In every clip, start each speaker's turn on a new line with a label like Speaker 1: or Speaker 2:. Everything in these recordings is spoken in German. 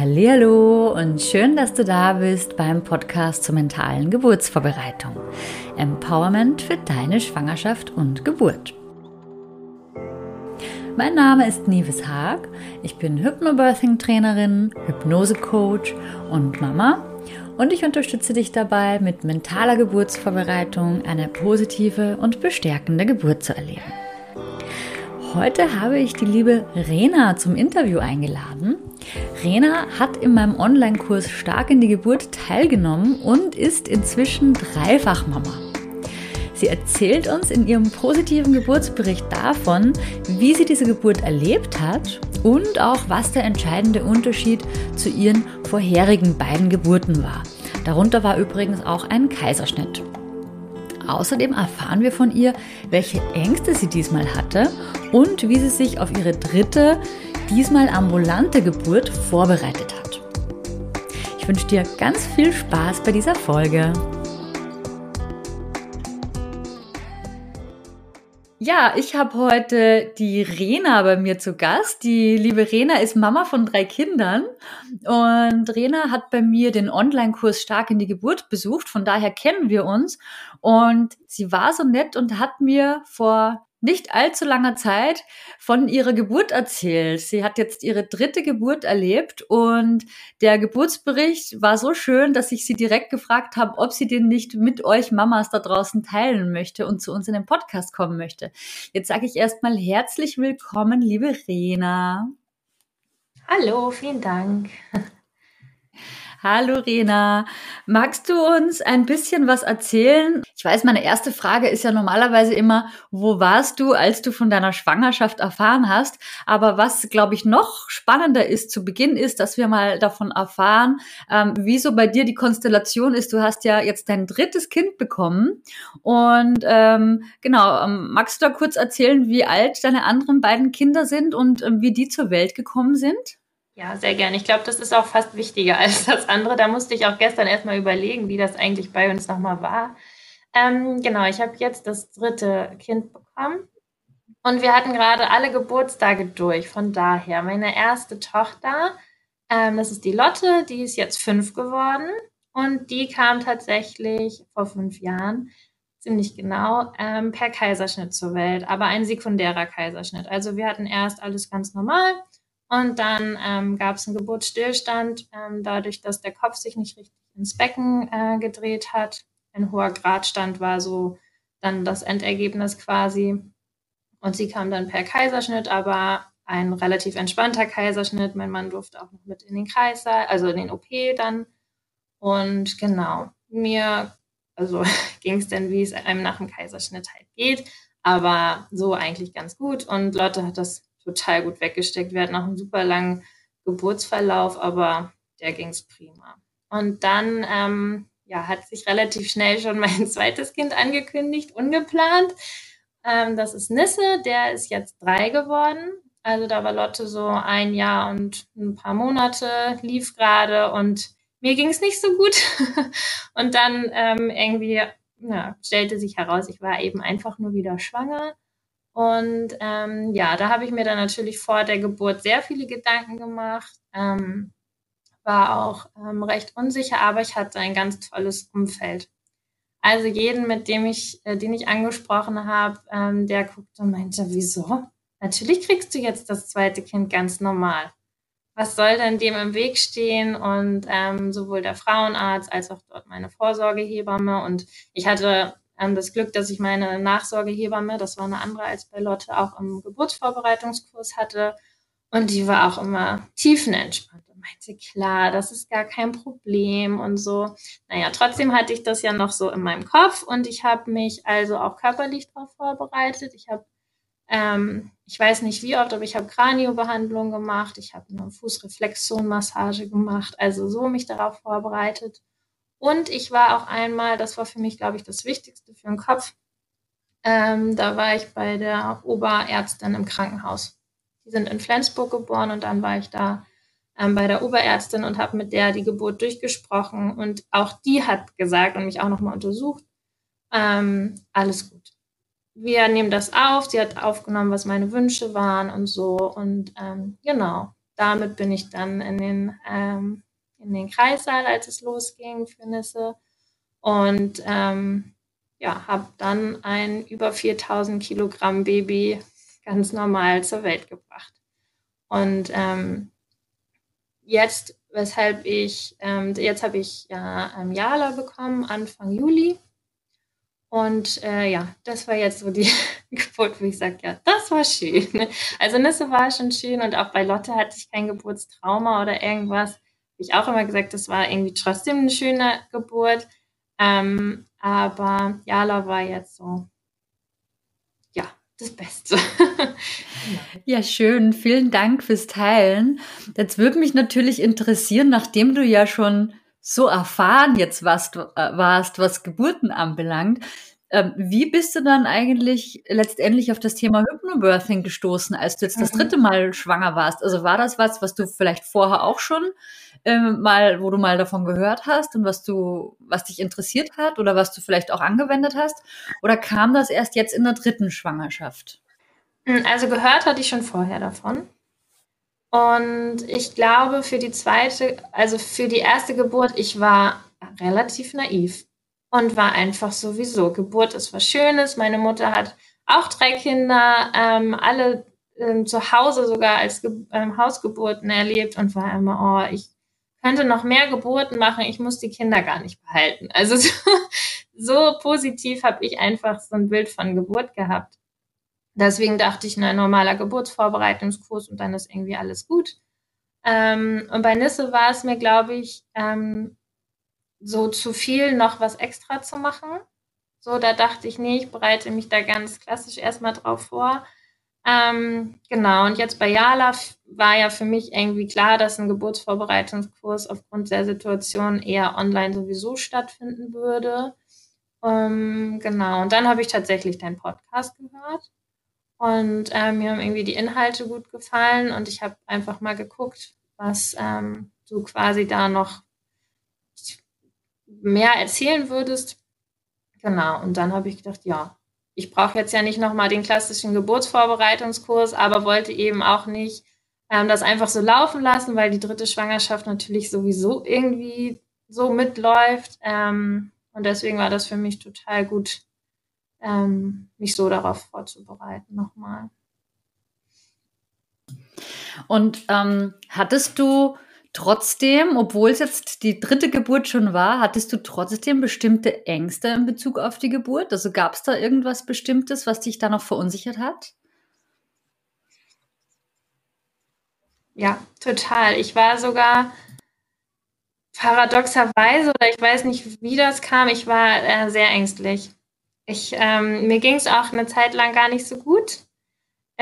Speaker 1: Hallo und schön, dass du da bist beim Podcast zur mentalen Geburtsvorbereitung. Empowerment für deine Schwangerschaft und Geburt. Mein Name ist Nives Haag. Ich bin Hypnobirthing-Trainerin, Hypnose-Coach und Mama. Und ich unterstütze dich dabei, mit mentaler Geburtsvorbereitung eine positive und bestärkende Geburt zu erleben. Heute habe ich die liebe Rena zum Interview eingeladen. Rena hat in meinem Online-Kurs Stark in die Geburt teilgenommen und ist inzwischen Dreifachmama. Sie erzählt uns in ihrem positiven Geburtsbericht davon, wie sie diese Geburt erlebt hat und auch was der entscheidende Unterschied zu ihren vorherigen beiden Geburten war. Darunter war übrigens auch ein Kaiserschnitt. Außerdem erfahren wir von ihr, welche Ängste sie diesmal hatte und wie sie sich auf ihre dritte, diesmal ambulante Geburt vorbereitet hat. Ich wünsche dir ganz viel Spaß bei dieser Folge. Ja, ich habe heute die Rena bei mir zu Gast. Die liebe Rena ist Mama von drei Kindern und Rena hat bei mir den Online-Kurs Stark in die Geburt besucht. Von daher kennen wir uns und sie war so nett und hat mir vor nicht allzu langer Zeit von ihrer Geburt erzählt. Sie hat jetzt ihre dritte Geburt erlebt und der Geburtsbericht war so schön, dass ich sie direkt gefragt habe, ob sie den nicht mit euch Mamas da draußen teilen möchte und zu uns in den Podcast kommen möchte. Jetzt sage ich erstmal herzlich willkommen, liebe Rena.
Speaker 2: Hallo, vielen Dank.
Speaker 1: Hallo Rena, magst du uns ein bisschen was erzählen? Ich weiß, meine erste Frage ist ja normalerweise immer, wo warst du, als du von deiner Schwangerschaft erfahren hast? Aber was, glaube ich, noch spannender ist zu Beginn ist, dass wir mal davon erfahren, ähm, wieso bei dir die Konstellation ist. Du hast ja jetzt dein drittes Kind bekommen und ähm, genau, ähm, magst du da kurz erzählen, wie alt deine anderen beiden Kinder sind und ähm, wie die zur Welt gekommen sind?
Speaker 2: Ja, sehr gerne. Ich glaube, das ist auch fast wichtiger als das andere. Da musste ich auch gestern erstmal überlegen, wie das eigentlich bei uns nochmal war. Ähm, genau, ich habe jetzt das dritte Kind bekommen. Und wir hatten gerade alle Geburtstage durch. Von daher, meine erste Tochter, ähm, das ist die Lotte, die ist jetzt fünf geworden. Und die kam tatsächlich vor fünf Jahren, ziemlich genau, ähm, per Kaiserschnitt zur Welt, aber ein sekundärer Kaiserschnitt. Also wir hatten erst alles ganz normal und dann ähm, gab es einen Geburtsstillstand, ähm, dadurch, dass der Kopf sich nicht richtig ins Becken äh, gedreht hat. Ein hoher Gradstand war so dann das Endergebnis quasi. Und sie kam dann per Kaiserschnitt, aber ein relativ entspannter Kaiserschnitt. Mein Mann durfte auch noch mit in den Kreissaal, also in den OP dann. Und genau, mir, also ging es dann, wie es einem nach dem Kaiserschnitt halt geht, aber so eigentlich ganz gut. Und Lotte hat das total gut weggesteckt. Wir hatten auch einen super langen Geburtsverlauf, aber der ging es prima. Und dann ähm, ja, hat sich relativ schnell schon mein zweites Kind angekündigt, ungeplant. Ähm, das ist Nisse, der ist jetzt drei geworden. Also da war Lotte so ein Jahr und ein paar Monate, lief gerade und mir ging es nicht so gut. und dann ähm, irgendwie ja, stellte sich heraus, ich war eben einfach nur wieder schwanger. Und ähm, ja, da habe ich mir dann natürlich vor der Geburt sehr viele Gedanken gemacht, ähm, war auch ähm, recht unsicher, aber ich hatte ein ganz tolles Umfeld. Also jeden, mit dem ich, äh, den ich angesprochen habe, ähm, der guckte und meinte, wieso? Natürlich kriegst du jetzt das zweite Kind ganz normal. Was soll denn dem im Weg stehen? Und ähm, sowohl der Frauenarzt als auch dort meine Vorsorgehebamme. Und ich hatte ähm, das Glück, dass ich meine Nachsorgehebamme, das war eine andere als bei Lotte, auch im Geburtsvorbereitungskurs hatte. Und die war auch immer tiefenentspannt und meinte, klar, das ist gar kein Problem und so. Naja, trotzdem hatte ich das ja noch so in meinem Kopf und ich habe mich also auch körperlich darauf vorbereitet. Ich habe, ähm, ich weiß nicht wie oft, aber ich habe Kraniobehandlung gemacht, ich habe eine Fußreflexzonenmassage gemacht, also so mich darauf vorbereitet. Und ich war auch einmal, das war für mich, glaube ich, das Wichtigste für den Kopf, ähm, da war ich bei der Oberärztin im Krankenhaus. Die sind in Flensburg geboren und dann war ich da ähm, bei der Oberärztin und habe mit der die Geburt durchgesprochen. Und auch die hat gesagt und mich auch nochmal untersucht, ähm, alles gut. Wir nehmen das auf. Sie hat aufgenommen, was meine Wünsche waren und so. Und ähm, genau, damit bin ich dann in den, ähm, in den Kreissaal, als es losging für Nisse. Und ähm, ja, habe dann ein über 4000 Kilogramm Baby ganz normal zur Welt gebracht. Und ähm, jetzt, weshalb ich, ähm, jetzt habe ich ja ähm, Jala bekommen, Anfang Juli. Und äh, ja, das war jetzt so die Geburt, wo ich sage, ja, das war schön. Also Nisse war schon schön und auch bei Lotte hatte ich kein Geburtstrauma oder irgendwas. Ich auch immer gesagt, das war irgendwie trotzdem eine schöne Geburt. Ähm, aber Jala war jetzt so, ja, das Beste.
Speaker 1: ja, schön. Vielen Dank fürs Teilen. Jetzt würde mich natürlich interessieren, nachdem du ja schon so erfahren jetzt warst, äh, warst was Geburten anbelangt. Ähm, wie bist du dann eigentlich letztendlich auf das Thema Hypnobirthing gestoßen, als du jetzt das mhm. dritte Mal schwanger warst? Also war das was, was du vielleicht vorher auch schon ähm, mal, wo du mal davon gehört hast und was du, was dich interessiert hat oder was du vielleicht auch angewendet hast? Oder kam das erst jetzt in der dritten Schwangerschaft?
Speaker 2: Hm, also gehört hatte ich schon vorher davon. Und ich glaube, für die zweite, also für die erste Geburt, ich war relativ naiv und war einfach sowieso. Geburt ist was Schönes. Meine Mutter hat auch drei Kinder, ähm, alle ähm, zu Hause sogar als Ge ähm, Hausgeburten erlebt und war immer, oh, ich könnte noch mehr Geburten machen, ich muss die Kinder gar nicht behalten. Also so, so positiv habe ich einfach so ein Bild von Geburt gehabt. Deswegen dachte ich, ein normaler Geburtsvorbereitungskurs und dann ist irgendwie alles gut. Ähm, und bei Nisse war es mir, glaube ich, ähm, so zu viel, noch was extra zu machen. So, da dachte ich, nee, ich bereite mich da ganz klassisch erstmal drauf vor. Ähm, genau, und jetzt bei Jala war ja für mich irgendwie klar, dass ein Geburtsvorbereitungskurs aufgrund der Situation eher online sowieso stattfinden würde. Ähm, genau, und dann habe ich tatsächlich deinen Podcast gehört und äh, mir haben irgendwie die Inhalte gut gefallen und ich habe einfach mal geguckt, was ähm, du quasi da noch mehr erzählen würdest. Genau, und dann habe ich gedacht, ja, ich brauche jetzt ja nicht nochmal den klassischen Geburtsvorbereitungskurs, aber wollte eben auch nicht ähm, das einfach so laufen lassen, weil die dritte Schwangerschaft natürlich sowieso irgendwie so mitläuft. Ähm, und deswegen war das für mich total gut, ähm, mich so darauf vorzubereiten nochmal.
Speaker 1: Und ähm, hattest du trotzdem, obwohl es jetzt die dritte Geburt schon war, hattest du trotzdem bestimmte Ängste in Bezug auf die Geburt? Also gab es da irgendwas Bestimmtes, was dich da noch verunsichert hat?
Speaker 2: Ja, total. Ich war sogar paradoxerweise, oder ich weiß nicht, wie das kam, ich war äh, sehr ängstlich. Ich, ähm, mir ging es auch eine Zeit lang gar nicht so gut.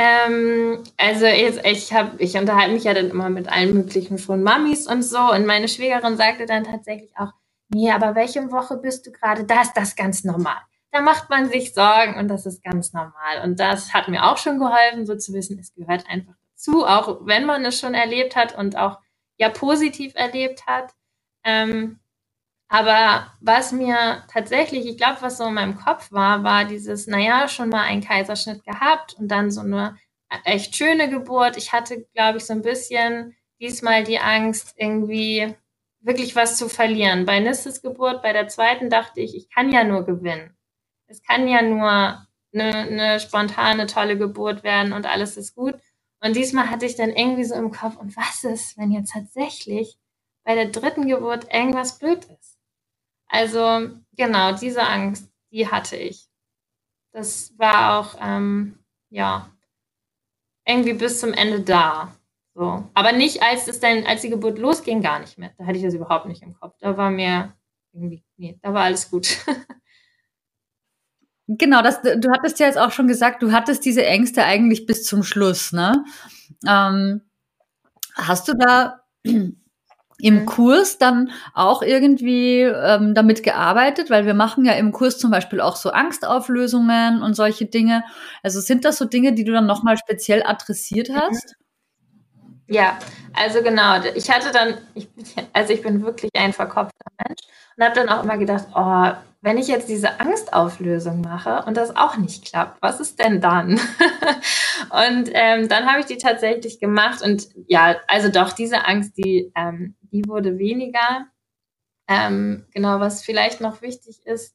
Speaker 2: Ähm, also ich, ich, hab, ich unterhalte mich ja dann immer mit allen möglichen von Mamis und so. Und meine Schwägerin sagte dann tatsächlich auch, nee, aber welche Woche bist du gerade? Da ist das ganz normal. Da macht man sich Sorgen und das ist ganz normal. Und das hat mir auch schon geholfen, so zu wissen, es gehört einfach dazu, auch wenn man es schon erlebt hat und auch ja positiv erlebt hat. Ähm, aber was mir tatsächlich, ich glaube, was so in meinem Kopf war, war dieses, naja, schon mal einen Kaiserschnitt gehabt und dann so eine echt schöne Geburt. Ich hatte, glaube ich, so ein bisschen diesmal die Angst, irgendwie wirklich was zu verlieren. Bei Nisses Geburt, bei der zweiten, dachte ich, ich kann ja nur gewinnen. Es kann ja nur eine, eine spontane, tolle Geburt werden und alles ist gut. Und diesmal hatte ich dann irgendwie so im Kopf, und was ist, wenn jetzt tatsächlich bei der dritten Geburt irgendwas blöd ist? Also genau, diese Angst, die hatte ich. Das war auch, ähm, ja, irgendwie bis zum Ende da. So. Aber nicht, als es dann, als die Geburt losging, gar nicht mehr. Da hatte ich das überhaupt nicht im Kopf. Da war mir irgendwie, nee, da war alles gut.
Speaker 1: genau, das, du hattest ja jetzt auch schon gesagt, du hattest diese Ängste eigentlich bis zum Schluss, ne? Ähm, hast du da im mhm. Kurs dann auch irgendwie ähm, damit gearbeitet, weil wir machen ja im Kurs zum Beispiel auch so Angstauflösungen und solche Dinge. Also sind das so Dinge, die du dann nochmal speziell adressiert mhm.
Speaker 2: Ja, also genau. Ich hatte dann, ich, also ich bin wirklich ein verkopfter Mensch und habe dann auch immer gedacht, oh, wenn ich jetzt diese Angstauflösung mache und das auch nicht klappt, was ist denn dann? und ähm, dann habe ich die tatsächlich gemacht und ja, also doch, diese Angst, die, ähm, die wurde weniger. Ähm, genau, was vielleicht noch wichtig ist,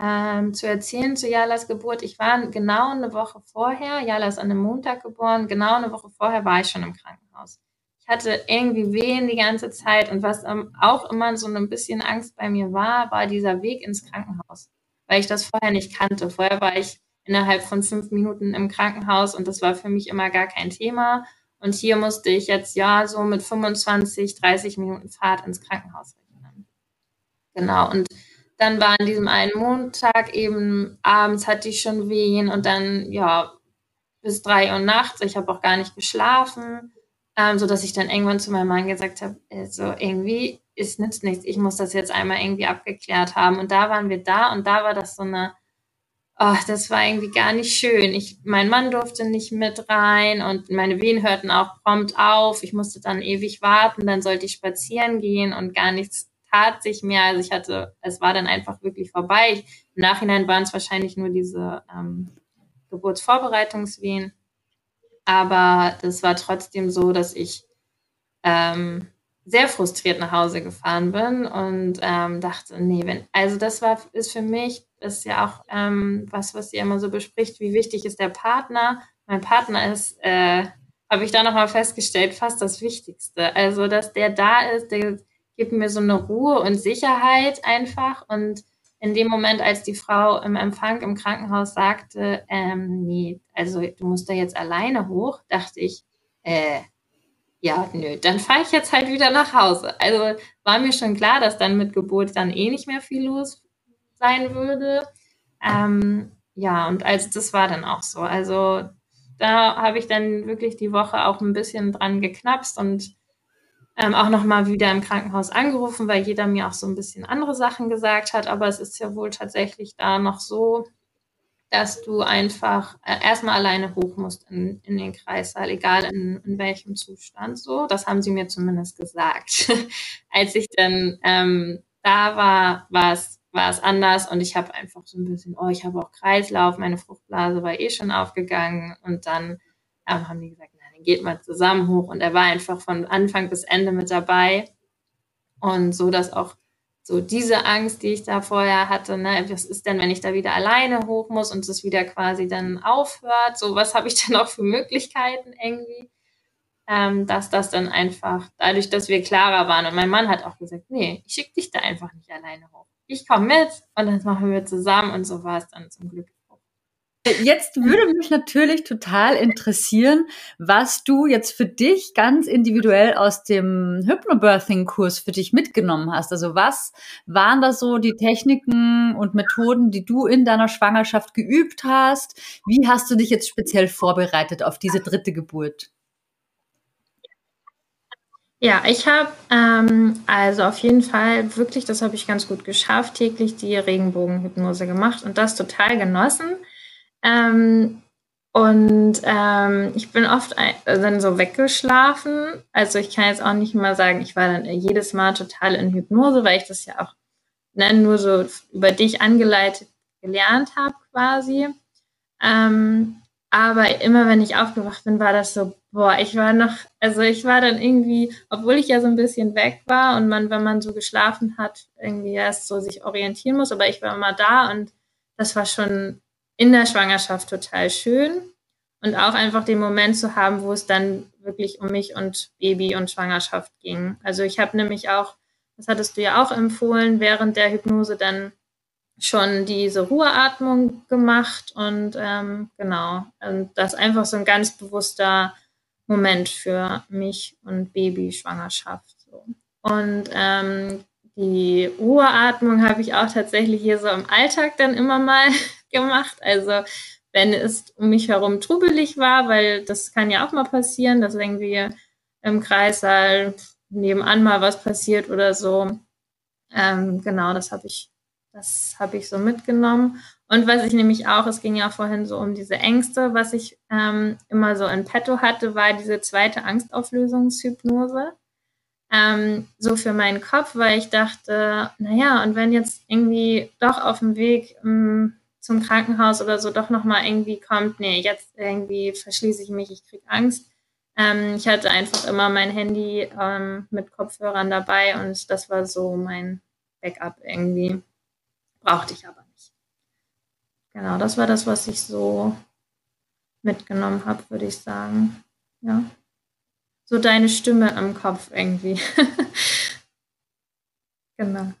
Speaker 2: ähm, zu erzählen zu Jalas Geburt. Ich war genau eine Woche vorher, Jala ist an einem Montag geboren, genau eine Woche vorher war ich schon im Krankenhaus. Ich hatte irgendwie Wehen die ganze Zeit und was ähm, auch immer so ein bisschen Angst bei mir war, war dieser Weg ins Krankenhaus, weil ich das vorher nicht kannte. Vorher war ich innerhalb von fünf Minuten im Krankenhaus und das war für mich immer gar kein Thema. Und hier musste ich jetzt ja so mit 25, 30 Minuten Fahrt ins Krankenhaus rechnen. Genau. Und dann war an diesem einen Montag eben abends hatte ich schon Wehen und dann, ja, bis drei Uhr nachts. Ich habe auch gar nicht geschlafen, ähm, so dass ich dann irgendwann zu meinem Mann gesagt habe, also irgendwie ist nützt nichts. Ich muss das jetzt einmal irgendwie abgeklärt haben. Und da waren wir da und da war das so eine, oh, das war irgendwie gar nicht schön. Ich, mein Mann durfte nicht mit rein und meine Wehen hörten auch prompt auf. Ich musste dann ewig warten, dann sollte ich spazieren gehen und gar nichts tat sich mehr. Also ich hatte, es war dann einfach wirklich vorbei. Ich, Im Nachhinein waren es wahrscheinlich nur diese ähm, Geburtsvorbereitungswehen. Aber das war trotzdem so, dass ich ähm, sehr frustriert nach Hause gefahren bin und ähm, dachte, nee, wenn, also das war, ist für mich, ist ja auch ähm, was, was ihr immer so bespricht, wie wichtig ist der Partner. Mein Partner ist, äh, habe ich da nochmal festgestellt, fast das Wichtigste. Also, dass der da ist, der gibt mir so eine Ruhe und Sicherheit einfach. Und in dem Moment, als die Frau im Empfang im Krankenhaus sagte, ähm, nee, also du musst da jetzt alleine hoch, dachte ich, äh, ja, nö, dann fahre ich jetzt halt wieder nach Hause. Also war mir schon klar, dass dann mit Geburt dann eh nicht mehr viel los sein würde. Ähm, ja, und also das war dann auch so. Also da habe ich dann wirklich die Woche auch ein bisschen dran geknapst und ähm, auch nochmal wieder im Krankenhaus angerufen, weil jeder mir auch so ein bisschen andere Sachen gesagt hat. Aber es ist ja wohl tatsächlich da noch so, dass du einfach äh, erstmal alleine hoch musst in, in den Kreissaal, egal in, in welchem Zustand so. Das haben sie mir zumindest gesagt. Als ich dann ähm, da war, war es war es anders und ich habe einfach so ein bisschen, oh, ich habe auch Kreislauf, meine Fruchtblase war eh schon aufgegangen und dann ähm, haben die gesagt, geht mal zusammen hoch. Und er war einfach von Anfang bis Ende mit dabei. Und so, dass auch so diese Angst, die ich da vorher hatte, ne, was ist denn, wenn ich da wieder alleine hoch muss und es wieder quasi dann aufhört? So, was habe ich denn auch für Möglichkeiten irgendwie? Ähm, dass das dann einfach, dadurch, dass wir klarer waren und mein Mann hat auch gesagt, nee, ich schicke dich da einfach nicht alleine hoch. Ich komme mit und dann machen wir zusammen und so war es dann zum Glück
Speaker 1: Jetzt würde mich natürlich total interessieren, was du jetzt für dich ganz individuell aus dem Hypnobirthing-Kurs für dich mitgenommen hast. Also was waren da so die Techniken und Methoden, die du in deiner Schwangerschaft geübt hast? Wie hast du dich jetzt speziell vorbereitet auf diese dritte Geburt?
Speaker 2: Ja, ich habe ähm, also auf jeden Fall wirklich, das habe ich ganz gut geschafft, täglich die Regenbogenhypnose gemacht und das total genossen. Ähm, und ähm, ich bin oft dann so weggeschlafen. Also ich kann jetzt auch nicht mal sagen, ich war dann jedes Mal total in Hypnose, weil ich das ja auch ne, nur so über dich angeleitet gelernt habe quasi. Ähm, aber immer wenn ich aufgewacht bin, war das so, boah, ich war noch, also ich war dann irgendwie, obwohl ich ja so ein bisschen weg war und man, wenn man so geschlafen hat, irgendwie erst so sich orientieren muss, aber ich war immer da und das war schon in der Schwangerschaft total schön und auch einfach den Moment zu haben, wo es dann wirklich um mich und Baby und Schwangerschaft ging. Also ich habe nämlich auch, das hattest du ja auch empfohlen, während der Hypnose dann schon diese Ruheatmung gemacht und ähm, genau, und das einfach so ein ganz bewusster Moment für mich und Baby-Schwangerschaft. So. Und ähm, die Ruheatmung habe ich auch tatsächlich hier so im Alltag dann immer mal gemacht. Also wenn es um mich herum trubelig war, weil das kann ja auch mal passieren, dass irgendwie im Kreissaal nebenan mal was passiert oder so. Ähm, genau, das habe ich, das habe ich so mitgenommen. Und was ich nämlich auch, es ging ja vorhin so um diese Ängste, was ich ähm, immer so in petto hatte, war diese zweite Angstauflösungshypnose. Ähm, so für meinen Kopf, weil ich dachte, naja, und wenn jetzt irgendwie doch auf dem Weg ähm, zum Krankenhaus oder so doch nochmal irgendwie kommt, nee, jetzt irgendwie verschließe ich mich, ich kriege Angst. Ähm, ich hatte einfach immer mein Handy ähm, mit Kopfhörern dabei und das war so mein Backup irgendwie. Brauchte ich aber nicht. Genau, das war das, was ich so mitgenommen habe, würde ich sagen. Ja. So deine Stimme im Kopf irgendwie. genau.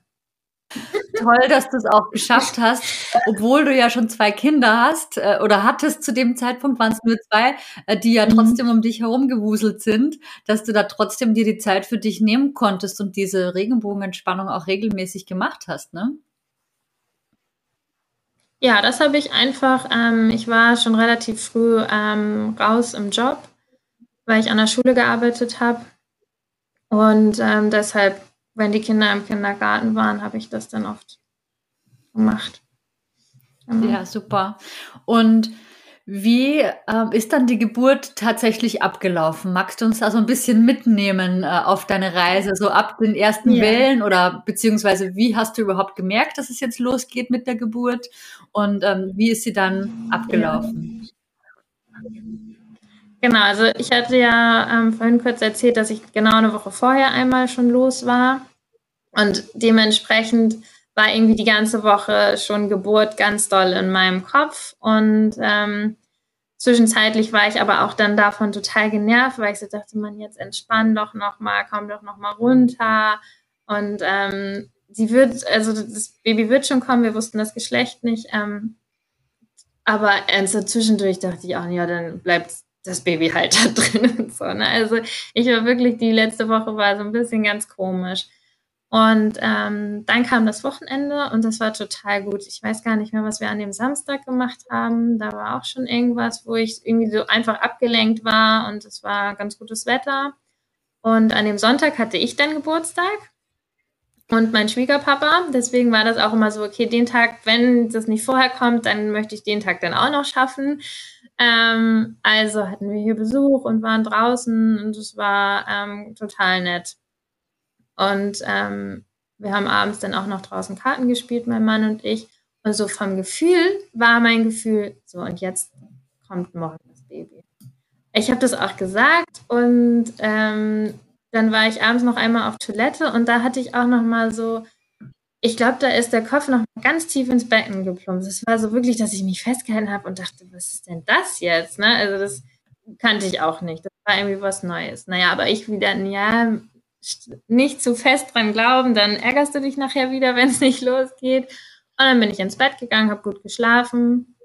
Speaker 1: Toll, dass du es auch geschafft hast, obwohl du ja schon zwei Kinder hast äh, oder hattest zu dem Zeitpunkt, waren es nur zwei, äh, die ja mhm. trotzdem mhm. um dich herum gewuselt sind, dass du da trotzdem dir die Zeit für dich nehmen konntest und diese Regenbogenentspannung auch regelmäßig gemacht hast, ne?
Speaker 2: Ja, das habe ich einfach, ähm, ich war schon relativ früh ähm, raus im Job, weil ich an der Schule gearbeitet habe. Und ähm, deshalb wenn die Kinder im Kindergarten waren, habe ich das dann oft gemacht.
Speaker 1: Genau. Ja, super. Und wie äh, ist dann die Geburt tatsächlich abgelaufen? Magst du uns da so ein bisschen mitnehmen äh, auf deine Reise, so ab den ersten ja. Wellen oder beziehungsweise wie hast du überhaupt gemerkt, dass es jetzt losgeht mit der Geburt und ähm, wie ist sie dann abgelaufen?
Speaker 2: Genau, also ich hatte ja ähm, vorhin kurz erzählt, dass ich genau eine Woche vorher einmal schon los war. Und dementsprechend war irgendwie die ganze Woche schon Geburt ganz doll in meinem Kopf. Und ähm, zwischenzeitlich war ich aber auch dann davon total genervt, weil ich so dachte, man, jetzt entspann doch nochmal, komm doch nochmal runter. Und ähm, sie wird, also das Baby wird schon kommen, wir wussten das Geschlecht nicht. Ähm, aber also zwischendurch dachte ich auch, ja, dann bleibt das Baby halt da drin und so. Ne? Also ich war wirklich, die letzte Woche war so ein bisschen ganz komisch. Und ähm, dann kam das Wochenende und das war total gut. Ich weiß gar nicht mehr, was wir an dem Samstag gemacht haben. Da war auch schon irgendwas, wo ich irgendwie so einfach abgelenkt war und es war ganz gutes Wetter. Und an dem Sonntag hatte ich dann Geburtstag und mein Schwiegerpapa. Deswegen war das auch immer so, okay, den Tag, wenn das nicht vorher kommt, dann möchte ich den Tag dann auch noch schaffen. Ähm, also hatten wir hier Besuch und waren draußen und es war ähm, total nett. Und ähm, wir haben abends dann auch noch draußen Karten gespielt, mein Mann und ich. Und so vom Gefühl war mein Gefühl, so und jetzt kommt morgen das Baby. Ich habe das auch gesagt und ähm, dann war ich abends noch einmal auf Toilette und da hatte ich auch noch mal so, ich glaube, da ist der Kopf noch ganz tief ins Becken geplumpst. Es war so wirklich, dass ich mich festgehalten habe und dachte, was ist denn das jetzt? Ne? Also das kannte ich auch nicht. Das war irgendwie was Neues. Naja, aber ich wieder, ja, nicht zu fest dran glauben, dann ärgerst du dich nachher wieder, wenn es nicht losgeht. Und dann bin ich ins Bett gegangen, habe gut geschlafen.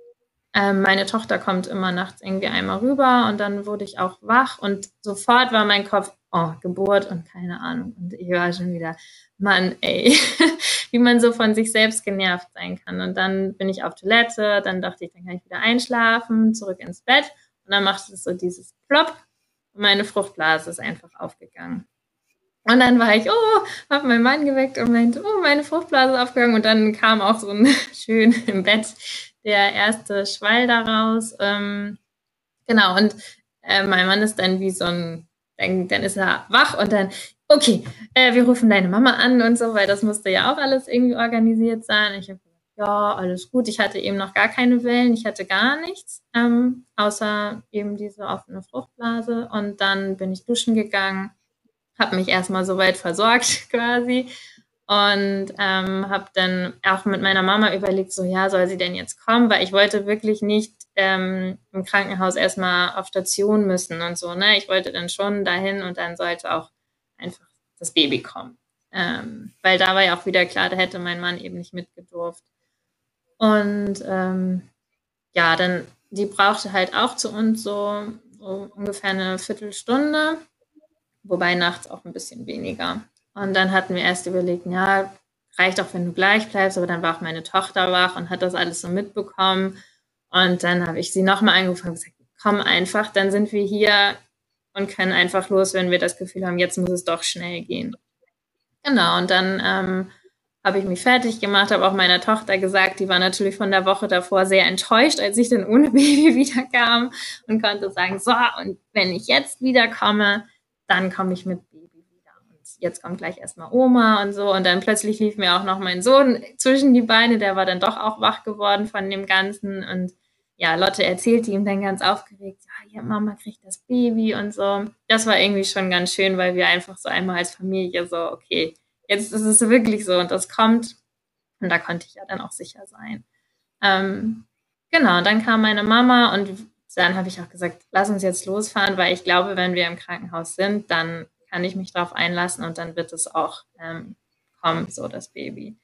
Speaker 2: Ähm, meine Tochter kommt immer nachts irgendwie einmal rüber und dann wurde ich auch wach und sofort war mein Kopf, oh, Geburt und keine Ahnung. Und ich war schon wieder, Mann, ey, wie man so von sich selbst genervt sein kann. Und dann bin ich auf Toilette, dann dachte ich, dann kann ich wieder einschlafen, zurück ins Bett und dann macht es so dieses Plopp und meine Fruchtblase ist einfach aufgegangen. Und dann war ich, oh, hab meinen Mann geweckt und meinte, oh, meine Fruchtblase ist aufgegangen. Und dann kam auch so ein schön im Bett der erste Schwall daraus. Ähm, genau, und äh, mein Mann ist dann wie so ein, dann, dann ist er wach und dann, okay, äh, wir rufen deine Mama an und so, weil das musste ja auch alles irgendwie organisiert sein. Ich habe gesagt, ja, alles gut. Ich hatte eben noch gar keine Wellen, ich hatte gar nichts, ähm, außer eben diese offene Fruchtblase. Und dann bin ich duschen gegangen habe mich erstmal soweit versorgt quasi und ähm, habe dann auch mit meiner Mama überlegt, so ja, soll sie denn jetzt kommen, weil ich wollte wirklich nicht ähm, im Krankenhaus erstmal auf Station müssen und so, ne? Ich wollte dann schon dahin und dann sollte auch einfach das Baby kommen. Ähm, weil da war ja auch wieder klar, da hätte mein Mann eben nicht mitgedurft. Und ähm, ja, dann, die brauchte halt auch zu uns so, so ungefähr eine Viertelstunde wobei nachts auch ein bisschen weniger. Und dann hatten wir erst überlegt, ja, reicht auch, wenn du gleich bleibst, aber dann war auch meine Tochter wach und hat das alles so mitbekommen. Und dann habe ich sie nochmal angerufen und gesagt, komm einfach, dann sind wir hier und können einfach los, wenn wir das Gefühl haben, jetzt muss es doch schnell gehen. Genau, und dann ähm, habe ich mich fertig gemacht, habe auch meiner Tochter gesagt, die war natürlich von der Woche davor sehr enttäuscht, als ich dann ohne Baby wiederkam und konnte sagen, so, und wenn ich jetzt wiederkomme, dann komme ich mit Baby wieder. Und jetzt kommt gleich erstmal Oma und so. Und dann plötzlich lief mir auch noch mein Sohn zwischen die Beine, der war dann doch auch wach geworden von dem Ganzen. Und ja, Lotte erzählte ihm dann ganz aufgeregt, ja, ja, Mama kriegt das Baby und so. Das war irgendwie schon ganz schön, weil wir einfach so einmal als Familie so, okay, jetzt ist es wirklich so und das kommt. Und da konnte ich ja dann auch sicher sein. Ähm, genau, dann kam meine Mama und dann habe ich auch gesagt, lass uns jetzt losfahren, weil ich glaube, wenn wir im Krankenhaus sind, dann kann ich mich darauf einlassen und dann wird es auch ähm, kommen, so das Baby.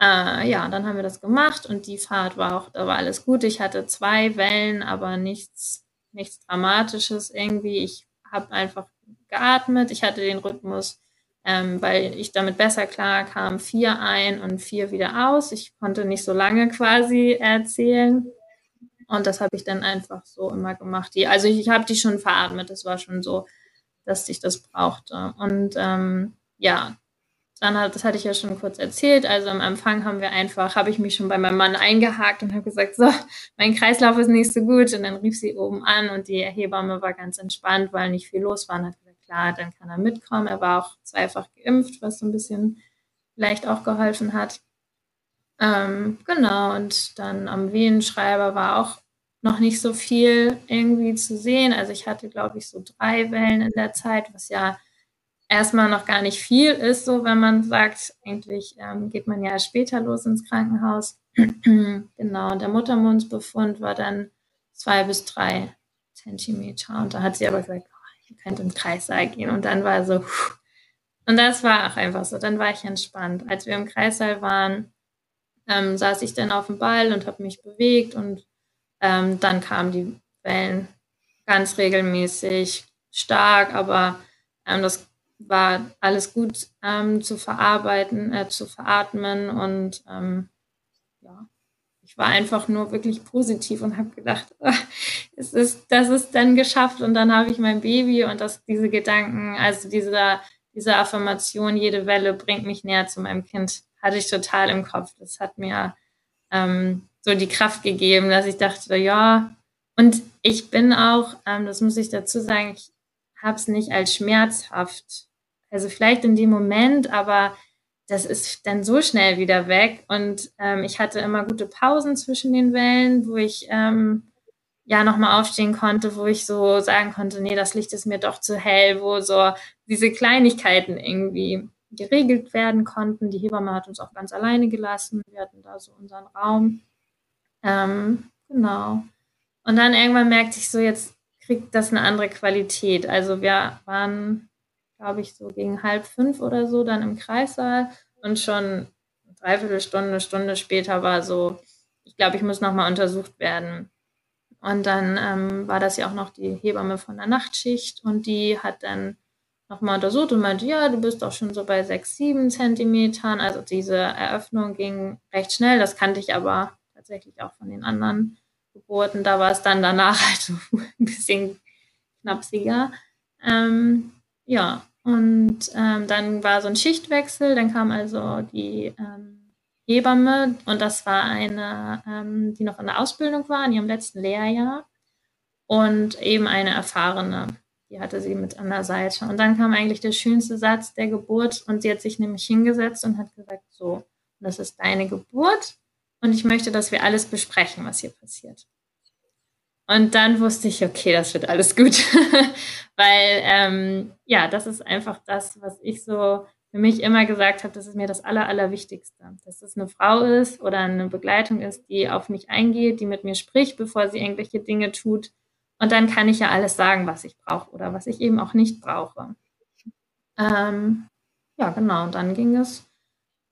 Speaker 2: Äh, ja, dann haben wir das gemacht und die Fahrt war auch, da war alles gut. Ich hatte zwei Wellen, aber nichts, nichts Dramatisches irgendwie. Ich habe einfach geatmet. Ich hatte den Rhythmus ähm, weil ich damit besser klar kam, vier ein und vier wieder aus. Ich konnte nicht so lange quasi erzählen. Und das habe ich dann einfach so immer gemacht. Die, also ich, ich habe die schon veratmet. Das war schon so, dass ich das brauchte. Und ähm, ja, dann hat, das hatte ich ja schon kurz erzählt. Also am Anfang haben wir einfach, habe ich mich schon bei meinem Mann eingehakt und habe gesagt, so, mein Kreislauf ist nicht so gut. Und dann rief sie oben an und die Hebamme war ganz entspannt, weil nicht viel los war. Und hat klar, dann kann er mitkommen. Er war auch zweifach geimpft, was so ein bisschen vielleicht auch geholfen hat. Ähm, genau, und dann am Venenschreiber war auch noch nicht so viel irgendwie zu sehen. Also ich hatte, glaube ich, so drei Wellen in der Zeit, was ja erstmal noch gar nicht viel ist, so wenn man sagt, eigentlich ähm, geht man ja später los ins Krankenhaus. genau, und der Muttermundsbefund war dann zwei bis drei Zentimeter. Und da hat sie aber gesagt, ihr könnt im Kreissaal gehen. Und dann war so, und das war auch einfach so. Dann war ich entspannt. Als wir im Kreissaal waren, ähm, saß ich dann auf dem Ball und habe mich bewegt und ähm, dann kamen die Wellen ganz regelmäßig stark, aber ähm, das war alles gut ähm, zu verarbeiten, äh, zu veratmen und ähm, ja, ich war einfach nur wirklich positiv und habe gedacht, es ist, das ist dann geschafft und dann habe ich mein Baby und das, diese Gedanken, also diese, diese Affirmation, jede Welle bringt mich näher zu meinem Kind, hatte ich total im Kopf. Das hat mir ähm, so die Kraft gegeben, dass ich dachte, ja, und ich bin auch, ähm, das muss ich dazu sagen, ich habe es nicht als schmerzhaft. Also vielleicht in dem Moment, aber das ist dann so schnell wieder weg. Und ähm, ich hatte immer gute Pausen zwischen den Wellen, wo ich ähm, ja nochmal aufstehen konnte, wo ich so sagen konnte, nee, das Licht ist mir doch zu hell, wo so diese Kleinigkeiten irgendwie geregelt werden konnten. Die Hebamme hat uns auch ganz alleine gelassen. Wir hatten da so unseren Raum. Ähm, genau. Und dann irgendwann merkte ich so, jetzt kriegt das eine andere Qualität. Also wir waren glaube ich, so gegen halb fünf oder so dann im Kreissaal und schon eine Dreiviertelstunde, Stunde später war so, ich glaube, ich muss nochmal untersucht werden. Und dann ähm, war das ja auch noch die Hebamme von der Nachtschicht und die hat dann nochmal untersucht und meinte, ja, du bist auch schon so bei sechs, sieben Zentimetern. Also diese Eröffnung ging recht schnell. Das kannte ich aber tatsächlich auch von den anderen Geburten. Da war es dann danach halt so ein bisschen knapsiger. Ähm, ja, und ähm, dann war so ein Schichtwechsel, dann kam also die ähm, Hebamme und das war eine, ähm, die noch in der Ausbildung war, in ihrem letzten Lehrjahr und eben eine erfahrene, die hatte sie mit an der Seite. Und dann kam eigentlich der schönste Satz der Geburt und sie hat sich nämlich hingesetzt und hat gesagt, so, das ist deine Geburt und ich möchte, dass wir alles besprechen, was hier passiert. Und dann wusste ich, okay, das wird alles gut. Weil ähm, ja, das ist einfach das, was ich so für mich immer gesagt habe, das ist mir das Aller, Allerwichtigste. Dass es eine Frau ist oder eine Begleitung ist, die auf mich eingeht, die mit mir spricht, bevor sie irgendwelche Dinge tut. Und dann kann ich ja alles sagen, was ich brauche oder was ich eben auch nicht brauche. Ähm, ja, genau. Und dann ging es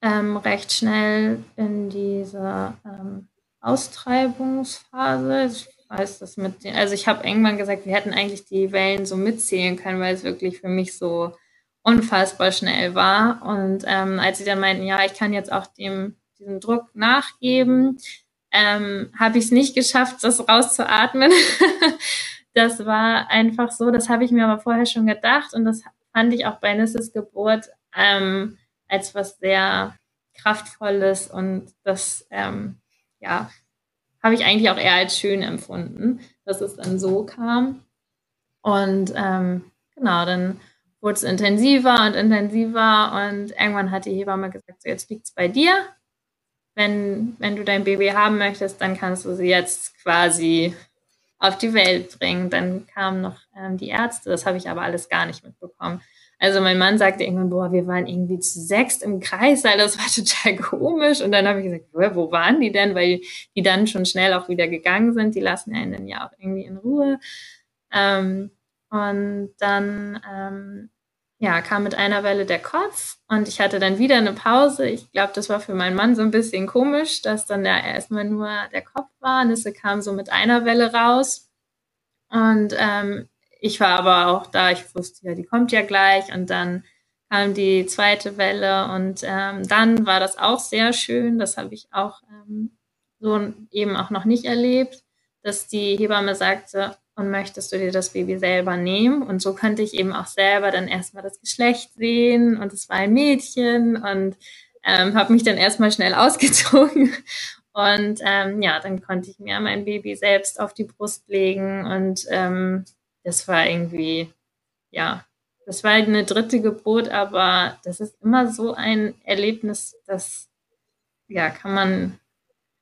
Speaker 2: ähm, recht schnell in diese ähm, Austreibungsphase. Ich weiß das mit den, also ich habe irgendwann gesagt, wir hätten eigentlich die Wellen so mitzählen können, weil es wirklich für mich so unfassbar schnell war. Und ähm, als sie dann meinten, ja, ich kann jetzt auch dem diesem Druck nachgeben, ähm, habe ich es nicht geschafft, das rauszuatmen. das war einfach so, das habe ich mir aber vorher schon gedacht und das fand ich auch bei Nisses Geburt ähm, als was sehr kraftvolles und das, ähm, ja, habe ich eigentlich auch eher als schön empfunden, dass es dann so kam. Und ähm, genau, dann wurde es intensiver und intensiver und irgendwann hat die Hebamme gesagt, so jetzt liegt es bei dir. Wenn, wenn du dein Baby haben möchtest, dann kannst du sie jetzt quasi auf die Welt bringen. Dann kamen noch ähm, die Ärzte, das habe ich aber alles gar nicht mitbekommen. Also mein Mann sagte irgendwann, boah, wir waren irgendwie zu sechst im Kreis, das war total komisch. Und dann habe ich gesagt, wo waren die denn? Weil die dann schon schnell auch wieder gegangen sind. Die lassen einen dann ja auch irgendwie in Ruhe. Ähm, und dann ähm, ja, kam mit einer Welle der Kotz und ich hatte dann wieder eine Pause. Ich glaube, das war für meinen Mann so ein bisschen komisch, dass dann da erstmal nur der Kopf war. Nisse kam so mit einer Welle raus. Und ähm, ich war aber auch da, ich wusste ja, die kommt ja gleich. Und dann kam die zweite Welle und ähm, dann war das auch sehr schön. Das habe ich auch ähm, so eben auch noch nicht erlebt, dass die Hebamme sagte, und möchtest du dir das Baby selber nehmen? Und so konnte ich eben auch selber dann erstmal das Geschlecht sehen und es war ein Mädchen und ähm, habe mich dann erstmal schnell ausgezogen. Und ähm, ja, dann konnte ich mir mein Baby selbst auf die Brust legen und ähm, das war irgendwie, ja, das war eine dritte Geburt, aber das ist immer so ein Erlebnis, das, ja, kann man,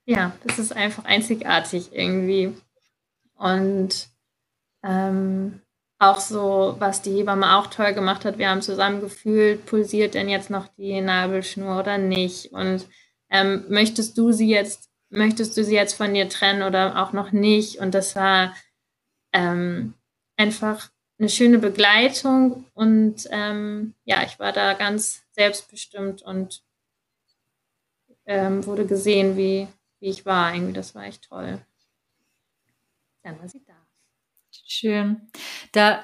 Speaker 2: ja, das ist einfach einzigartig irgendwie. Und ähm, auch so, was die Hebamme auch toll gemacht hat, wir haben zusammen gefühlt, pulsiert denn jetzt noch die Nabelschnur oder nicht? Und ähm, möchtest du sie jetzt, möchtest du sie jetzt von dir trennen oder auch noch nicht? Und das war ähm, einfach eine schöne Begleitung und ähm, ja, ich war da ganz selbstbestimmt und ähm, wurde gesehen, wie, wie ich war. Irgendwie, das war echt toll.
Speaker 1: Dann war sie da. Schön. Da,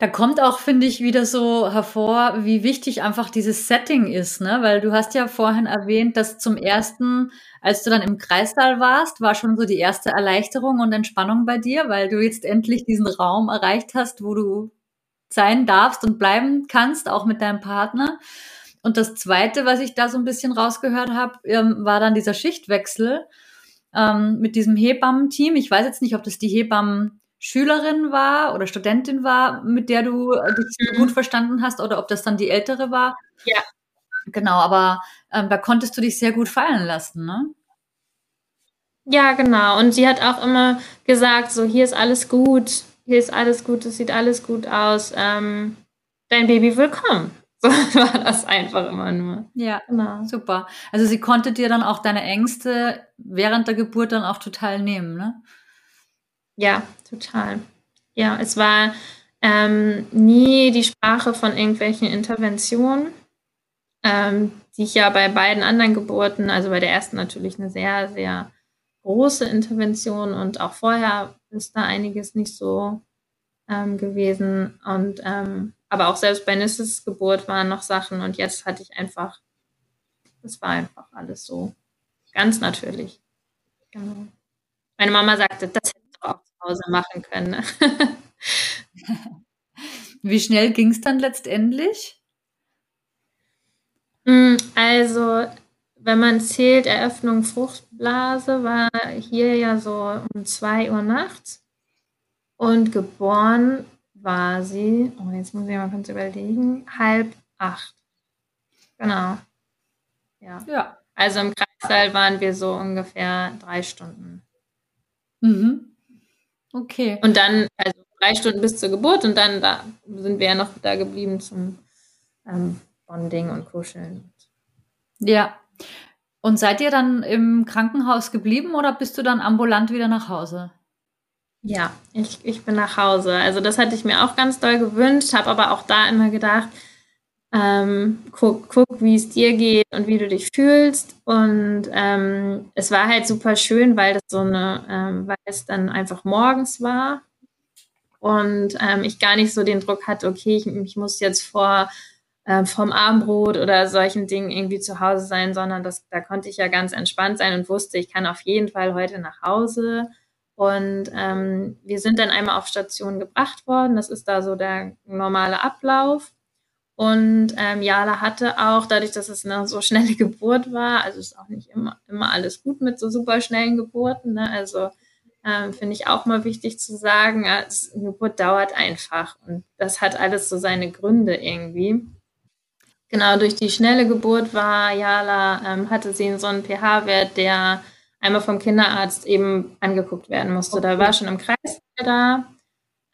Speaker 1: da kommt auch, finde ich, wieder so hervor, wie wichtig einfach dieses Setting ist, ne? Weil du hast ja vorhin erwähnt, dass zum ersten, als du dann im Kreissaal warst, war schon so die erste Erleichterung und Entspannung bei dir, weil du jetzt endlich diesen Raum erreicht hast, wo du sein darfst und bleiben kannst, auch mit deinem Partner. Und das zweite, was ich da so ein bisschen rausgehört habe, ähm, war dann dieser Schichtwechsel ähm, mit diesem Hebammen-Team. Ich weiß jetzt nicht, ob das die Hebammen Schülerin war oder Studentin war, mit der du äh, dich mhm. gut verstanden hast oder ob das dann die ältere war.
Speaker 2: Ja.
Speaker 1: Genau, aber ähm, da konntest du dich sehr gut fallen lassen, ne?
Speaker 2: Ja, genau. Und sie hat auch immer gesagt, so hier ist alles gut, hier ist alles gut, es sieht alles gut aus. Ähm, dein Baby willkommen. So war das einfach immer nur.
Speaker 1: Ja, genau. super. Also sie konnte dir dann auch deine Ängste während der Geburt dann auch total nehmen, ne?
Speaker 2: Ja, total. Ja, es war ähm, nie die Sprache von irgendwelchen Interventionen, ähm, die ich ja bei beiden anderen Geburten, also bei der ersten natürlich eine sehr, sehr große Intervention und auch vorher ist da einiges nicht so ähm, gewesen. Und ähm, aber auch selbst bei Nisses Geburt waren noch Sachen und jetzt hatte ich einfach, das war einfach alles so ganz natürlich. Genau. Meine Mama sagte, das hätte auch zu Hause machen können. Ne?
Speaker 1: Wie schnell ging es dann letztendlich?
Speaker 2: Hm, also, wenn man zählt, Eröffnung Fruchtblase war hier ja so um 2 Uhr nachts. Und geboren war sie, oh, jetzt muss ich mal kurz überlegen, halb acht. Genau. Ja. ja. Also im Kreissaal waren wir so ungefähr drei Stunden.
Speaker 1: Mhm. Okay.
Speaker 2: Und dann, also drei Stunden bis zur Geburt und dann da sind wir ja noch da geblieben zum ähm, Bonding und Kuscheln.
Speaker 1: Ja. Und seid ihr dann im Krankenhaus geblieben oder bist du dann ambulant wieder nach Hause?
Speaker 2: Ja, ich, ich bin nach Hause. Also das hatte ich mir auch ganz doll gewünscht, habe aber auch da immer gedacht, ähm, guck, guck wie es dir geht und wie du dich fühlst. Und ähm, es war halt super schön, weil das so eine, ähm, weil es dann einfach morgens war und ähm, ich gar nicht so den Druck hatte, okay, ich, ich muss jetzt vor äh, vom Abendbrot oder solchen Dingen irgendwie zu Hause sein, sondern das, da konnte ich ja ganz entspannt sein und wusste, ich kann auf jeden Fall heute nach Hause. Und ähm, wir sind dann einmal auf Station gebracht worden. Das ist da so der normale Ablauf. Und ähm, Jala hatte auch, dadurch, dass es eine so schnelle Geburt war, also ist auch nicht immer, immer alles gut mit so super schnellen Geburten. Ne? Also ähm, finde ich auch mal wichtig zu sagen, also, eine Geburt dauert einfach und das hat alles so seine Gründe irgendwie. Genau, durch die schnelle Geburt war Jala, ähm, hatte sie so einen pH-Wert, der einmal vom Kinderarzt eben angeguckt werden musste. Okay. Da war schon im Kreis da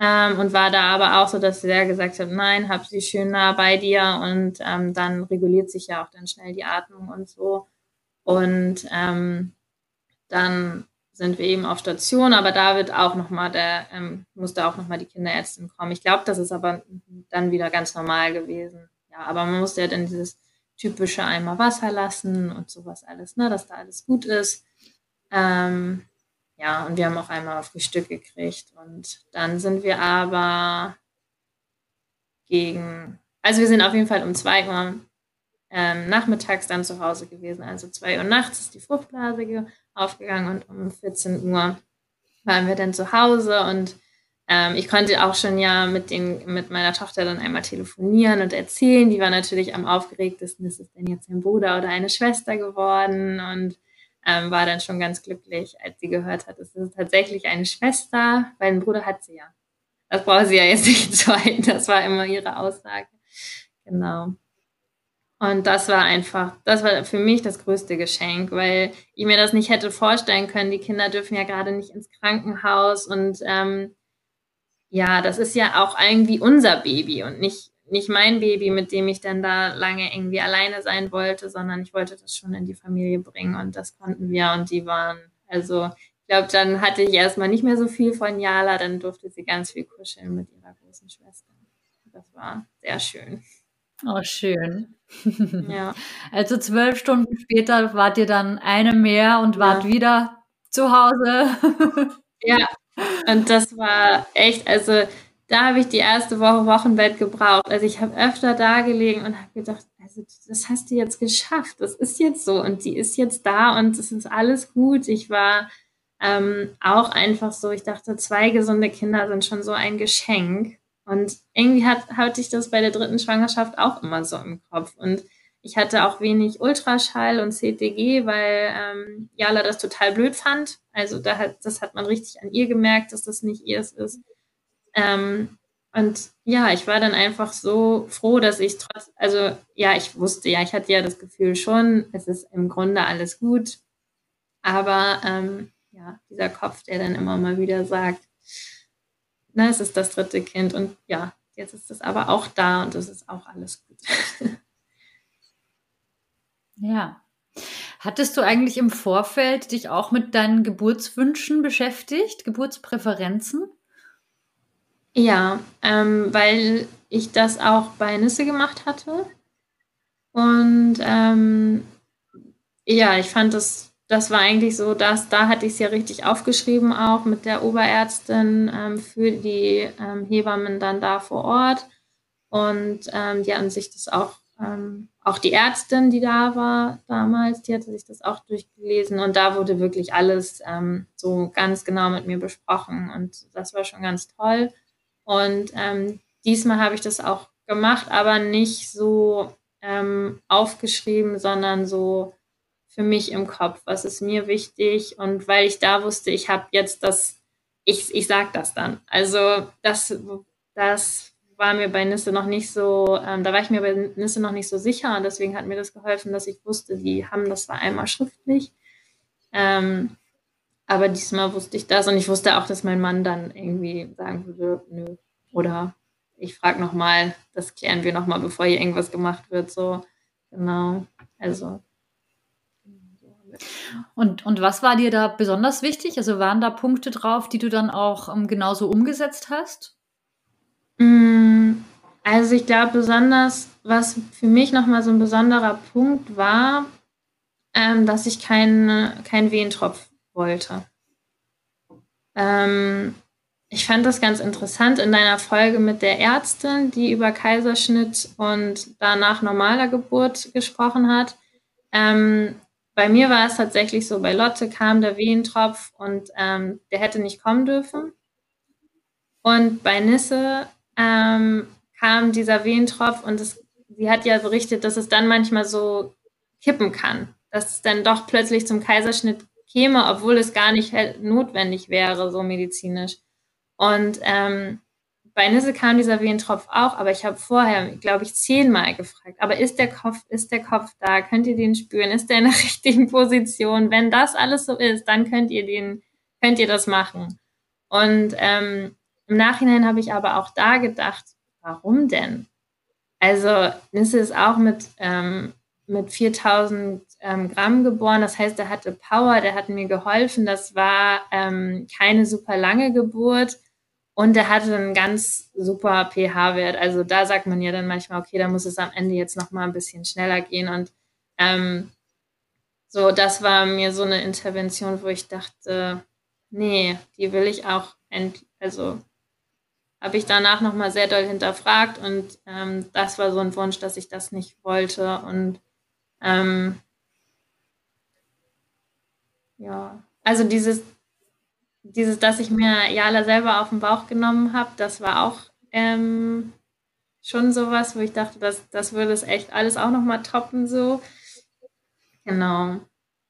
Speaker 2: ähm, und war da aber auch so, dass er gesagt hat, nein, hab sie schön nah bei dir und ähm, dann reguliert sich ja auch dann schnell die Atmung und so. Und ähm, dann sind wir eben auf Station, aber da wird auch nochmal der, ähm, musste auch nochmal die Kinderärztin kommen. Ich glaube, das ist aber dann wieder ganz normal gewesen. Ja, aber man musste ja dann dieses typische einmal Wasser lassen und sowas alles, ne, dass da alles gut ist. Ähm, ja, und wir haben auch einmal auf Frühstück gekriegt. Und dann sind wir aber gegen, also wir sind auf jeden Fall um zwei Uhr ähm, nachmittags dann zu Hause gewesen. Also zwei Uhr nachts ist die Fruchtblase aufgegangen und um 14 Uhr waren wir dann zu Hause und ähm, ich konnte auch schon ja mit, den, mit meiner Tochter dann einmal telefonieren und erzählen. Die war natürlich am aufgeregtesten, ist es denn jetzt ein Bruder oder eine Schwester geworden und ähm, war dann schon ganz glücklich, als sie gehört hat, es ist tatsächlich eine Schwester, weil einen Bruder hat sie ja. Das braucht sie ja jetzt nicht zweiten. Das war immer ihre Aussage. Genau. Und das war einfach, das war für mich das größte Geschenk, weil ich mir das nicht hätte vorstellen können. Die Kinder dürfen ja gerade nicht ins Krankenhaus und ähm, ja, das ist ja auch irgendwie unser Baby und nicht nicht mein Baby, mit dem ich dann da lange irgendwie alleine sein wollte, sondern ich wollte das schon in die Familie bringen und das konnten wir und die waren, also ich glaube, dann hatte ich erstmal nicht mehr so viel von Jala, dann durfte sie ganz viel kuscheln mit ihrer großen Schwester. Das war sehr schön.
Speaker 1: Oh, schön. Ja. Also zwölf Stunden später wart ihr dann eine mehr und wart ja. wieder zu Hause.
Speaker 2: Ja, und das war echt, also da habe ich die erste Woche Wochenbett gebraucht. Also ich habe öfter da gelegen und habe gedacht, also das hast du jetzt geschafft. Das ist jetzt so und die ist jetzt da und es ist alles gut. Ich war ähm, auch einfach so, ich dachte, zwei gesunde Kinder sind schon so ein Geschenk. Und irgendwie hat, hatte ich das bei der dritten Schwangerschaft auch immer so im Kopf. Und ich hatte auch wenig Ultraschall und CTG, weil ähm, Jala das total blöd fand. Also da hat, das hat man richtig an ihr gemerkt, dass das nicht ihrs ist. Ähm, und ja, ich war dann einfach so froh, dass ich trotz, also ja, ich wusste ja, ich hatte ja das Gefühl schon, es ist im Grunde alles gut. Aber ähm, ja, dieser Kopf, der dann immer mal wieder sagt, na, es ist das dritte Kind und ja, jetzt ist es aber auch da und es ist auch alles gut.
Speaker 1: ja. Hattest du eigentlich im Vorfeld dich auch mit deinen Geburtswünschen beschäftigt, Geburtspräferenzen?
Speaker 2: Ja, ähm, weil ich das auch bei Nisse gemacht hatte. Und ähm, ja, ich fand das, das war eigentlich so, dass da hatte ich es ja richtig aufgeschrieben, auch mit der Oberärztin ähm, für die ähm, Hebammen dann da vor Ort. Und ähm, die hatten sich das auch, ähm, auch die Ärztin, die da war damals, die hatte sich das auch durchgelesen und da wurde wirklich alles so ganz genau mit mir besprochen und das war schon ganz toll. Und ähm, diesmal habe ich das auch gemacht, aber nicht so ähm, aufgeschrieben, sondern so für mich im Kopf, was ist mir wichtig und weil ich da wusste, ich habe jetzt das, ich, ich sag das dann. Also das, das war mir bei Nisse noch nicht so, ähm, da war ich mir bei Nisse noch nicht so sicher und deswegen hat mir das geholfen, dass ich wusste, die haben das war einmal schriftlich. Ähm, aber diesmal wusste ich das und ich wusste auch, dass mein Mann dann irgendwie sagen würde, nö. Oder ich frage nochmal, das klären wir nochmal, bevor hier irgendwas gemacht wird. So, genau. Also.
Speaker 1: Und, und was war dir da besonders wichtig? Also waren da Punkte drauf, die du dann auch um, genauso umgesetzt hast?
Speaker 2: Mm, also ich glaube besonders, was für mich nochmal so ein besonderer Punkt war, ähm, dass ich keinen kein Wehentropf wollte. Ähm, ich fand das ganz interessant in deiner Folge mit der Ärztin, die über Kaiserschnitt und danach normaler Geburt gesprochen hat. Ähm, bei mir war es tatsächlich so, bei Lotte kam der Wehentropf und ähm, der hätte nicht kommen dürfen. Und bei Nisse ähm, kam dieser Wehentropf und es sie hat ja berichtet, dass es dann manchmal so kippen kann, dass es dann doch plötzlich zum Kaiserschnitt käme, obwohl es gar nicht notwendig wäre, so medizinisch. Und ähm, bei Nisse kam dieser Wehentropf auch, aber ich habe vorher, glaube ich, zehnmal gefragt, aber ist der Kopf, ist der Kopf da? Könnt ihr den spüren? Ist der in der richtigen Position? Wenn das alles so ist, dann könnt ihr den, könnt ihr das machen. Und ähm, im Nachhinein habe ich aber auch da gedacht, warum denn? Also Nisse ist auch mit, ähm, mit 4000 ähm, Gramm geboren. Das heißt, er hatte Power, der hat mir geholfen. Das war ähm, keine super lange Geburt. Und er hatte einen ganz super pH-Wert. Also da sagt man ja dann manchmal, okay, da muss es am Ende jetzt noch mal ein bisschen schneller gehen. Und ähm, so, das war mir so eine Intervention, wo ich dachte, nee, die will ich auch, also habe ich danach noch mal sehr doll hinterfragt und ähm, das war so ein Wunsch, dass ich das nicht wollte und ähm, ja, also dieses, dieses, dass ich mir Jala selber auf den Bauch genommen habe, das war auch ähm, schon sowas, wo ich dachte, das, das würde es echt alles auch nochmal toppen, so. Genau.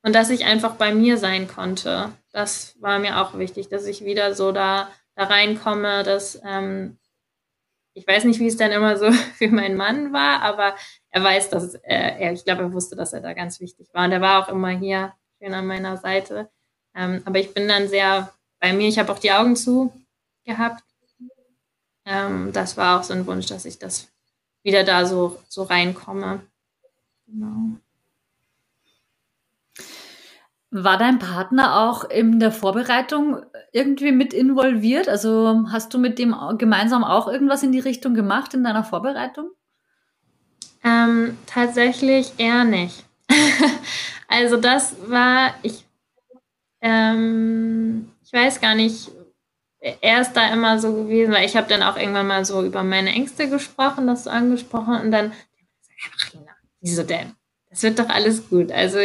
Speaker 2: Und dass ich einfach bei mir sein konnte, das war mir auch wichtig, dass ich wieder so da, da reinkomme, dass ähm, ich weiß nicht, wie es dann immer so für meinen Mann war, aber er weiß, dass äh, er, ich glaube, er wusste, dass er da ganz wichtig war. Und er war auch immer hier schön an meiner Seite. Ähm, aber ich bin dann sehr bei mir, ich habe auch die Augen zu gehabt. Ähm, das war auch so ein Wunsch, dass ich das wieder da so, so reinkomme. Genau.
Speaker 1: War dein Partner auch in der Vorbereitung irgendwie mit involviert? Also hast du mit dem gemeinsam auch irgendwas in die Richtung gemacht in deiner Vorbereitung?
Speaker 2: Ähm, tatsächlich eher nicht. also das war, ich, ähm, ich weiß gar nicht, er ist da immer so gewesen, weil ich habe dann auch irgendwann mal so über meine Ängste gesprochen, das so angesprochen und dann, ach Rina, wieso denn? Das wird doch alles gut. Also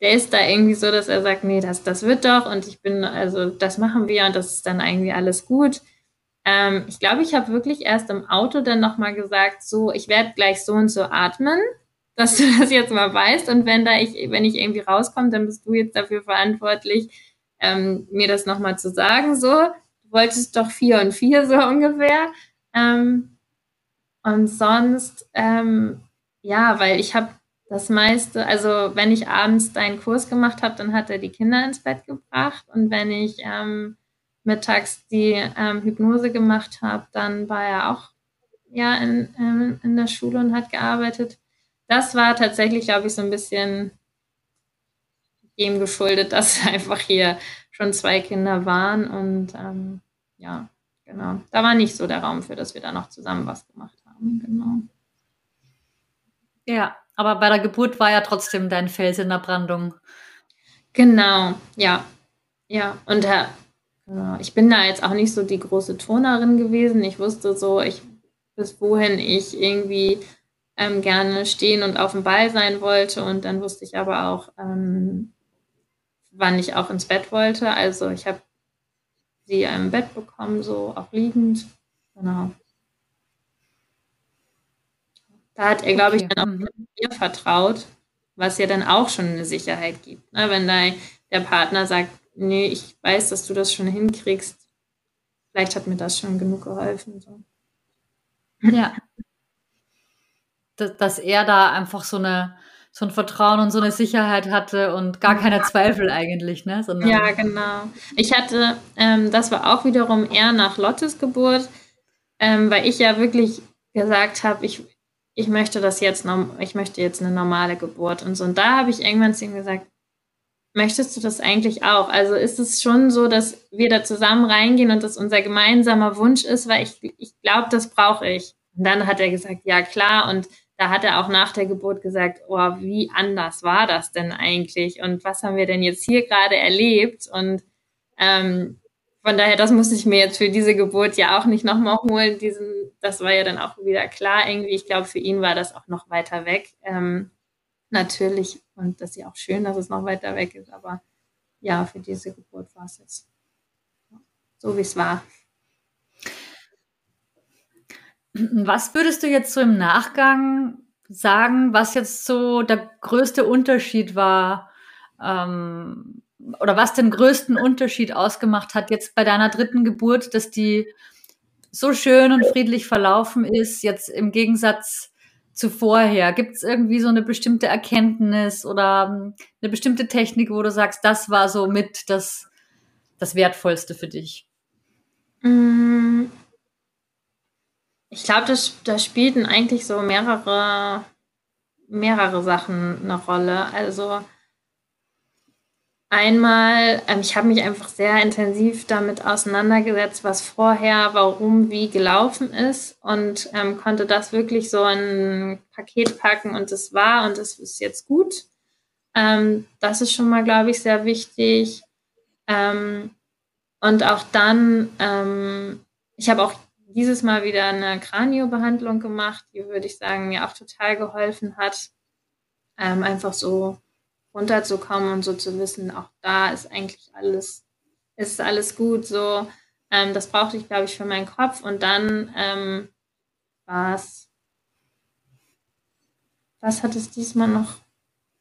Speaker 2: der ist da irgendwie so, dass er sagt, nee, das, das wird doch und ich bin, also das machen wir und das ist dann irgendwie alles gut. Ähm, ich glaube, ich habe wirklich erst im Auto dann nochmal gesagt, so, ich werde gleich so und so atmen, dass du das jetzt mal weißt und wenn da ich, wenn ich irgendwie rauskomme, dann bist du jetzt dafür verantwortlich, ähm, mir das nochmal zu sagen, so, du wolltest doch vier und vier so ungefähr. Ähm, und sonst, ähm, ja, weil ich habe das meiste, also wenn ich abends deinen Kurs gemacht habe, dann hat er die Kinder ins Bett gebracht und wenn ich ähm, mittags die ähm, Hypnose gemacht habe, dann war er auch ja in, in, in der Schule und hat gearbeitet. Das war tatsächlich, glaube ich, so ein bisschen dem geschuldet, dass einfach hier schon zwei Kinder waren und ähm, ja, genau. Da war nicht so der Raum für, dass wir da noch zusammen was gemacht haben, genau.
Speaker 1: Ja, aber bei der Geburt war ja trotzdem dein Fels in der Brandung.
Speaker 2: Genau, ja. Ja, und äh, ich bin da jetzt auch nicht so die große Turnerin gewesen. Ich wusste so, ich, bis wohin ich irgendwie ähm, gerne stehen und auf dem Ball sein wollte. Und dann wusste ich aber auch, ähm, wann ich auch ins Bett wollte. Also ich habe sie im Bett bekommen, so auch liegend. Genau. Da hat er, glaube okay. ich, dann auch mhm. mir vertraut, was ja dann auch schon eine Sicherheit gibt. Ne? Wenn da der Partner sagt, nee, ich weiß, dass du das schon hinkriegst, vielleicht hat mir das schon genug geholfen. So.
Speaker 1: Ja. Dass, dass er da einfach so eine so ein Vertrauen und so eine Sicherheit hatte und gar keine Zweifel eigentlich, ne?
Speaker 2: Sondern ja, genau. Ich hatte, ähm, das war auch wiederum eher nach Lottes Geburt, ähm, weil ich ja wirklich gesagt habe, ich, ich möchte das jetzt, ich möchte jetzt eine normale Geburt und so. Und da habe ich irgendwann zu ihm gesagt, möchtest du das eigentlich auch? Also ist es schon so, dass wir da zusammen reingehen und das unser gemeinsamer Wunsch ist, weil ich, ich glaube, das brauche ich. Und dann hat er gesagt, ja klar. Und da hat er auch nach der Geburt gesagt, oh, wie anders war das denn eigentlich? Und was haben wir denn jetzt hier gerade erlebt? Und ähm, von daher, das musste ich mir jetzt für diese Geburt ja auch nicht nochmal holen. Diesen, das war ja dann auch wieder klar irgendwie. Ich glaube, für ihn war das auch noch weiter weg. Ähm, natürlich. Und das ist ja auch schön, dass es noch weiter weg ist. Aber ja, für diese Geburt war es jetzt so, wie es war.
Speaker 1: Was würdest du jetzt so im Nachgang sagen, was jetzt so der größte Unterschied war ähm, oder was den größten Unterschied ausgemacht hat jetzt bei deiner dritten Geburt, dass die so schön und friedlich verlaufen ist, jetzt im Gegensatz zu vorher? Gibt es irgendwie so eine bestimmte Erkenntnis oder ähm, eine bestimmte Technik, wo du sagst, das war so mit das, das Wertvollste für dich?
Speaker 2: Ich glaube, das, da spielten eigentlich so mehrere, mehrere Sachen eine Rolle. Also einmal, ähm, ich habe mich einfach sehr intensiv damit auseinandergesetzt, was vorher, warum, wie gelaufen ist und ähm, konnte das wirklich so in ein Paket packen und es war und es ist jetzt gut. Ähm, das ist schon mal, glaube ich, sehr wichtig. Ähm, und auch dann, ähm, ich habe auch dieses Mal wieder eine Kraniobehandlung gemacht, die würde ich sagen mir auch total geholfen hat, ähm, einfach so runterzukommen und so zu wissen, auch da ist eigentlich alles, ist alles gut. So, ähm, das brauchte ich, glaube ich, für meinen Kopf. Und dann ähm, war es, was hat es diesmal noch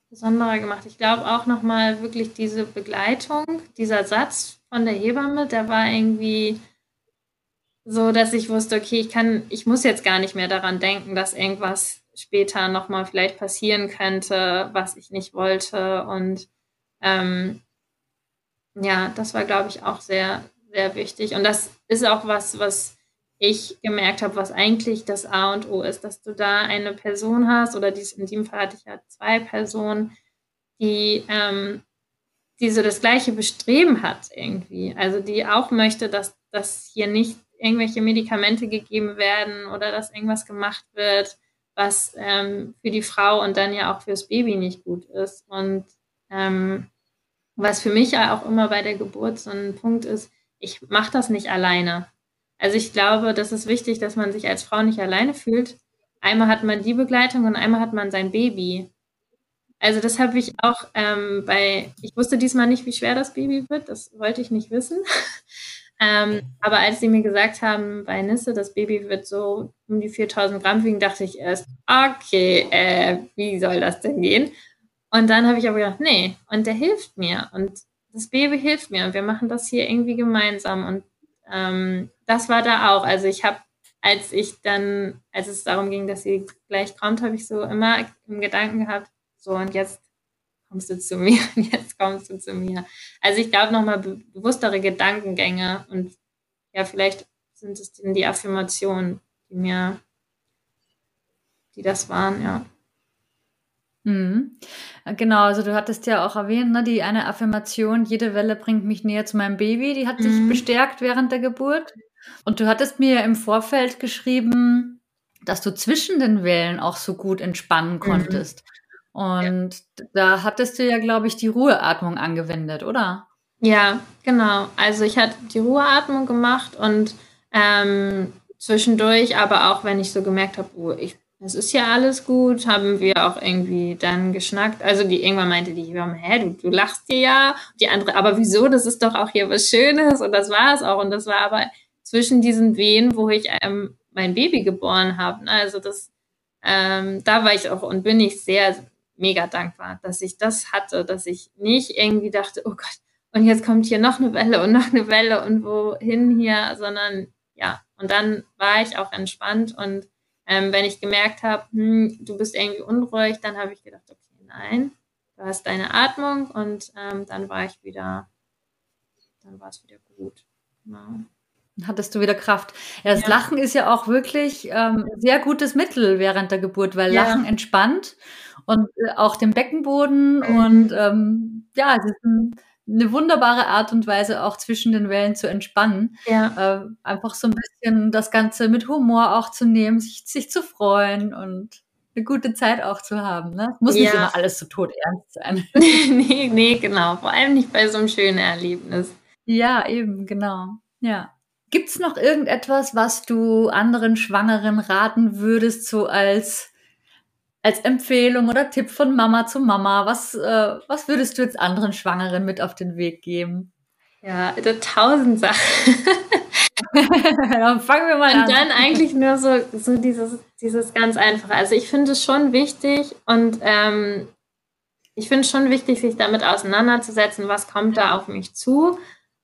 Speaker 2: besonderer gemacht? Ich glaube auch nochmal wirklich diese Begleitung, dieser Satz von der Hebamme, der war irgendwie so, dass ich wusste, okay, ich kann, ich muss jetzt gar nicht mehr daran denken, dass irgendwas später nochmal vielleicht passieren könnte, was ich nicht wollte. Und ähm, ja, das war, glaube ich, auch sehr, sehr wichtig. Und das ist auch was, was ich gemerkt habe, was eigentlich das A und O ist, dass du da eine Person hast, oder dies, in dem Fall hatte ich ja zwei Personen, die, ähm, die so das gleiche Bestreben hat irgendwie. Also die auch möchte, dass das hier nicht irgendwelche Medikamente gegeben werden oder dass irgendwas gemacht wird, was ähm, für die Frau und dann ja auch fürs Baby nicht gut ist. Und ähm, was für mich ja auch immer bei der Geburt so ein Punkt ist, ich mache das nicht alleine. Also ich glaube, das ist wichtig, dass man sich als Frau nicht alleine fühlt. Einmal hat man die Begleitung und einmal hat man sein Baby. Also das habe ich auch ähm, bei, ich wusste diesmal nicht, wie schwer das Baby wird, das wollte ich nicht wissen. Ähm, aber als sie mir gesagt haben, bei Nisse, das Baby wird so um die 4000 Gramm wiegen, dachte ich erst, okay, äh, wie soll das denn gehen? Und dann habe ich aber gedacht, nee, und der hilft mir und das Baby hilft mir und wir machen das hier irgendwie gemeinsam. Und ähm, das war da auch. Also ich habe, als ich dann, als es darum ging, dass sie gleich kommt, habe ich so immer im Gedanken gehabt, so und jetzt kommst du zu mir und jetzt kommst du zu mir. Also ich glaube nochmal be bewusstere Gedankengänge und ja, vielleicht sind es die Affirmationen, die mir, die das waren, ja.
Speaker 1: Mhm. Genau, also du hattest ja auch erwähnt, ne, die eine Affirmation, jede Welle bringt mich näher zu meinem Baby, die hat mhm. sich bestärkt während der Geburt. Und du hattest mir im Vorfeld geschrieben, dass du zwischen den Wellen auch so gut entspannen mhm. konntest. Mhm. Und ja. da hattest du ja, glaube ich, die Ruheatmung angewendet, oder?
Speaker 2: Ja, genau. Also ich hatte die Ruheatmung gemacht und ähm, zwischendurch, aber auch wenn ich so gemerkt habe, oh, ich, es ist ja alles gut, haben wir auch irgendwie dann geschnackt. Also die irgendwann meinte die Hebamme, hä, du, du lachst dir ja. Die andere, aber wieso? Das ist doch auch hier was Schönes und das war es auch. Und das war aber zwischen diesen Wehen, wo ich ähm, mein Baby geboren habe. Also das, ähm, da war ich auch und bin ich sehr mega dankbar, dass ich das hatte, dass ich nicht irgendwie dachte, oh Gott, und jetzt kommt hier noch eine Welle und noch eine Welle und wohin hier, sondern ja, und dann war ich auch entspannt und ähm, wenn ich gemerkt habe, hm, du bist irgendwie unruhig, dann habe ich gedacht, okay, nein, du hast deine Atmung und ähm, dann war ich wieder, dann war es wieder gut. Genau.
Speaker 1: Hattest du wieder Kraft. Ja, das ja. Lachen ist ja auch wirklich ähm, sehr gutes Mittel während der Geburt, weil ja. Lachen entspannt und äh, auch den Beckenboden und ähm, ja, es ist ein, eine wunderbare Art und Weise auch zwischen den Wellen zu entspannen. Ja. Äh, einfach so ein bisschen das Ganze mit Humor auch zu nehmen, sich, sich zu freuen und eine gute Zeit auch zu haben. Ne? Muss ja. nicht immer alles so tot ernst sein.
Speaker 2: nee, nee, genau. Vor allem nicht bei so einem schönen Erlebnis.
Speaker 1: Ja, eben, genau. Ja. Gibt es noch irgendetwas, was du anderen Schwangeren raten würdest, so als, als Empfehlung oder Tipp von Mama zu Mama? Was, äh, was würdest du jetzt anderen Schwangeren mit auf den Weg geben?
Speaker 2: Ja, also tausend Sachen.
Speaker 1: dann fangen wir mal
Speaker 2: und
Speaker 1: an.
Speaker 2: Und dann eigentlich nur so, so dieses, dieses ganz Einfache. Also ich finde es schon wichtig und ähm, ich finde es schon wichtig, sich damit auseinanderzusetzen, was kommt da auf mich zu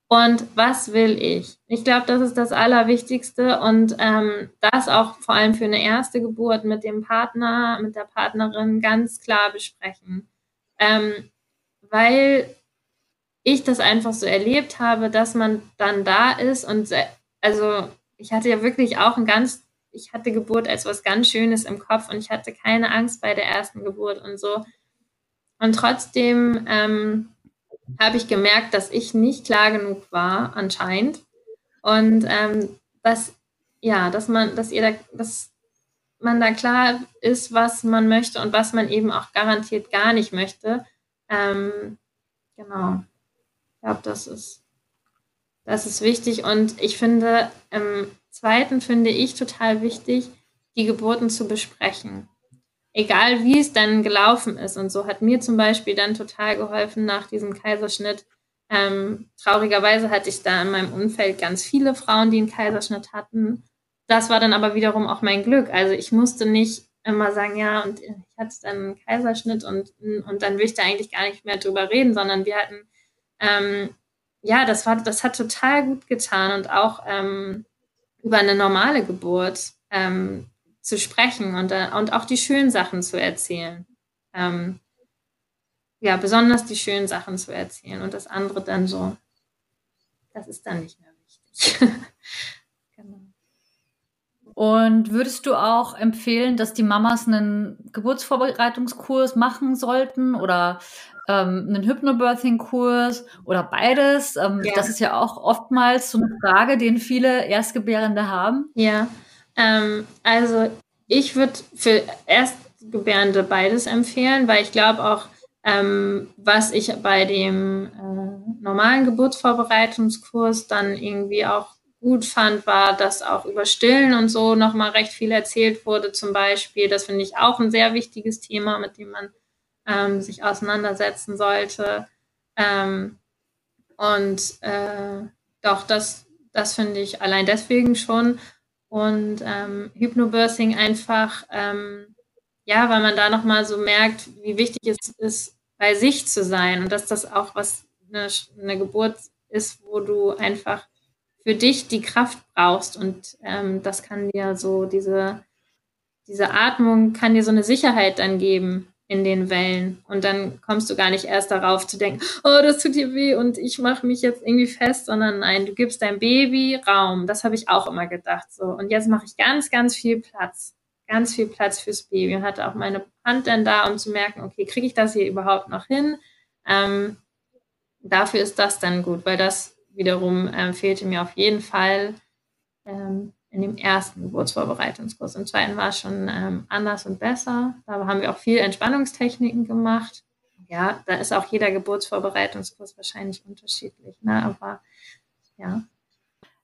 Speaker 2: und was will ich. Ich glaube, das ist das Allerwichtigste und ähm, das auch vor allem für eine erste Geburt mit dem Partner, mit der Partnerin ganz klar besprechen. Ähm, weil ich das einfach so erlebt habe, dass man dann da ist und also ich hatte ja wirklich auch ein ganz, ich hatte Geburt als was ganz Schönes im Kopf und ich hatte keine Angst bei der ersten Geburt und so. Und trotzdem ähm, habe ich gemerkt, dass ich nicht klar genug war, anscheinend. Und ähm, dass, ja, dass man, dass ihr da, dass man da klar ist, was man möchte und was man eben auch garantiert gar nicht möchte. Ähm, genau. Ich glaube, das ist, das ist wichtig. Und ich finde, im zweiten finde ich total wichtig, die Geburten zu besprechen egal wie es dann gelaufen ist. Und so hat mir zum Beispiel dann total geholfen nach diesem Kaiserschnitt. Ähm, traurigerweise hatte ich da in meinem Umfeld ganz viele Frauen, die einen Kaiserschnitt hatten. Das war dann aber wiederum auch mein Glück. Also ich musste nicht immer sagen, ja, und ich hatte dann einen Kaiserschnitt und, und dann will ich da eigentlich gar nicht mehr drüber reden, sondern wir hatten, ähm, ja, das war, das hat total gut getan und auch ähm, über eine normale Geburt ähm, zu sprechen und, äh, und auch die schönen Sachen zu erzählen. Ähm, ja, besonders die schönen Sachen zu erzählen und das andere dann so, das ist dann nicht mehr wichtig.
Speaker 1: genau. Und würdest du auch empfehlen, dass die Mamas einen Geburtsvorbereitungskurs machen sollten oder ähm, einen Hypnobirthing-Kurs oder beides? Ähm, ja. Das ist ja auch oftmals so eine Frage, den viele Erstgebärende haben.
Speaker 2: Ja, ähm, also ich würde für Erstgebärende beides empfehlen, weil ich glaube auch, ähm, was ich bei dem äh, normalen Geburtsvorbereitungskurs dann irgendwie auch gut fand, war, dass auch über Stillen und so nochmal recht viel erzählt wurde, zum Beispiel. Das finde ich auch ein sehr wichtiges Thema, mit dem man ähm, sich auseinandersetzen sollte. Ähm, und äh, doch, das, das finde ich allein deswegen schon und ähm, Hypnobirthing einfach, ähm, ja, weil man da nochmal so merkt, wie wichtig es ist, bei sich zu sein und dass das auch was eine, eine Geburt ist, wo du einfach für dich die Kraft brauchst und ähm, das kann dir so diese diese Atmung kann dir so eine Sicherheit dann geben, in den Wellen. Und dann kommst du gar nicht erst darauf zu denken, oh, das tut dir weh und ich mache mich jetzt irgendwie fest, sondern nein, du gibst deinem Baby Raum. Das habe ich auch immer gedacht. So. Und jetzt mache ich ganz, ganz viel Platz. Ganz viel Platz fürs Baby und hatte auch meine Hand dann da, um zu merken, okay, kriege ich das hier überhaupt noch hin? Ähm, dafür ist das dann gut, weil das wiederum ähm, fehlte mir auf jeden Fall ähm, in dem ersten Geburtsvorbereitungskurs. Im zweiten war es schon ähm, anders und besser. Da haben wir auch viel Entspannungstechniken gemacht. Ja, da ist auch jeder Geburtsvorbereitungskurs wahrscheinlich unterschiedlich. Ne? Aber ja.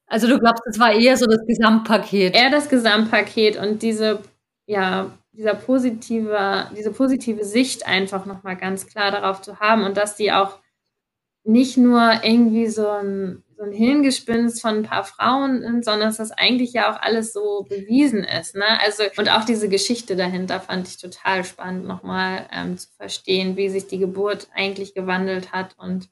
Speaker 1: Also du glaubst, es war eher so das Gesamtpaket?
Speaker 2: Eher das Gesamtpaket und diese, ja, dieser positive, diese positive Sicht einfach nochmal ganz klar darauf zu haben und dass die auch nicht nur irgendwie so ein so ein Hirngespinst von ein paar Frauen sind, sondern dass das eigentlich ja auch alles so bewiesen ist. Ne? Also, und auch diese Geschichte dahinter fand ich total spannend, nochmal ähm, zu verstehen, wie sich die Geburt eigentlich gewandelt hat. Und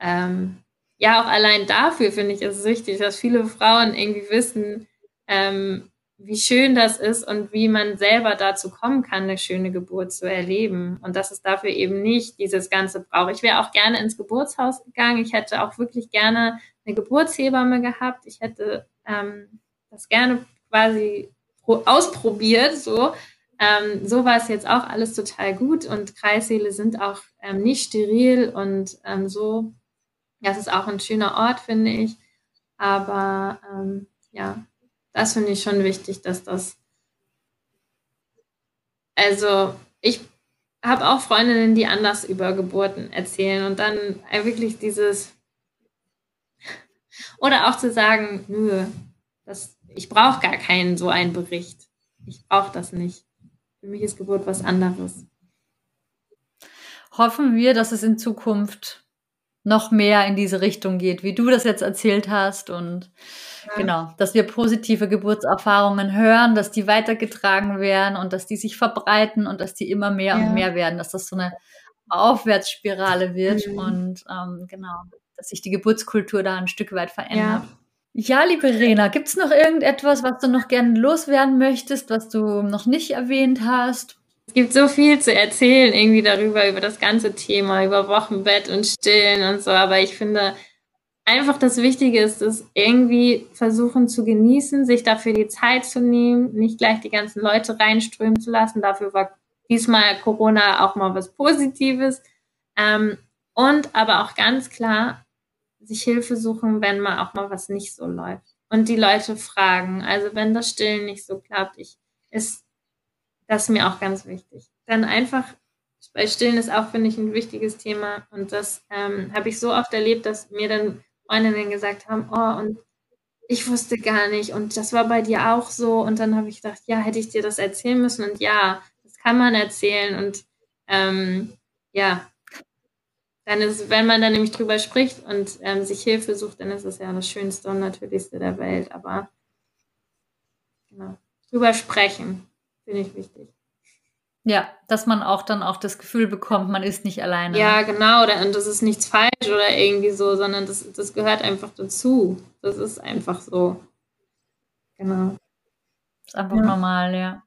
Speaker 2: ähm, ja, auch allein dafür finde ich es wichtig, dass viele Frauen irgendwie wissen, ähm, wie schön das ist und wie man selber dazu kommen kann, eine schöne Geburt zu erleben. Und dass es dafür eben nicht dieses Ganze braucht. Ich wäre auch gerne ins Geburtshaus gegangen. Ich hätte auch wirklich gerne eine Geburtshebamme gehabt. Ich hätte ähm, das gerne quasi ausprobiert. So, ähm, so war es jetzt auch alles total gut und Kreissäle sind auch ähm, nicht steril und ähm, so. Das ist auch ein schöner Ort, finde ich. Aber ähm, ja, das finde ich schon wichtig, dass das. Also, ich habe auch Freundinnen, die anders über Geburten erzählen und dann wirklich dieses. Oder auch zu sagen, nö, das, ich brauche gar keinen so einen Bericht. Ich brauche das nicht. Für mich ist Geburt was anderes.
Speaker 1: Hoffen wir, dass es in Zukunft noch mehr in diese Richtung geht, wie du das jetzt erzählt hast und ja. genau, dass wir positive Geburtserfahrungen hören, dass die weitergetragen werden und dass die sich verbreiten und dass die immer mehr ja. und mehr werden, dass das so eine Aufwärtsspirale wird mhm. und ähm, genau, dass sich die Geburtskultur da ein Stück weit verändert. Ja, ja liebe Rena, gibt es noch irgendetwas, was du noch gerne loswerden möchtest, was du noch nicht erwähnt hast?
Speaker 2: Es gibt so viel zu erzählen irgendwie darüber, über das ganze Thema, über Wochenbett und Stillen und so, aber ich finde einfach das Wichtige ist, es irgendwie versuchen zu genießen, sich dafür die Zeit zu nehmen, nicht gleich die ganzen Leute reinströmen zu lassen. Dafür war diesmal Corona auch mal was Positives. Ähm, und aber auch ganz klar sich Hilfe suchen, wenn mal auch mal was nicht so läuft. Und die Leute fragen. Also wenn das Stillen nicht so klappt, ich, ist das mir auch ganz wichtig. Dann einfach, bei Stillen ist auch, finde ich, ein wichtiges Thema. Und das ähm, habe ich so oft erlebt, dass mir dann Freundinnen gesagt haben, oh, und ich wusste gar nicht und das war bei dir auch so. Und dann habe ich gedacht, ja, hätte ich dir das erzählen müssen. Und ja, das kann man erzählen. Und ähm, ja, dann ist, wenn man dann nämlich drüber spricht und ähm, sich Hilfe sucht, dann ist es ja das Schönste und Natürlichste der Welt. Aber genau, drüber sprechen, finde ich wichtig.
Speaker 1: Ja, dass man auch dann auch das Gefühl bekommt, man ist nicht alleine.
Speaker 2: Ja, genau, und das ist nichts falsch oder irgendwie so, sondern das, das gehört einfach dazu. Das ist einfach so. Genau.
Speaker 1: Ist einfach ja. normal, ja.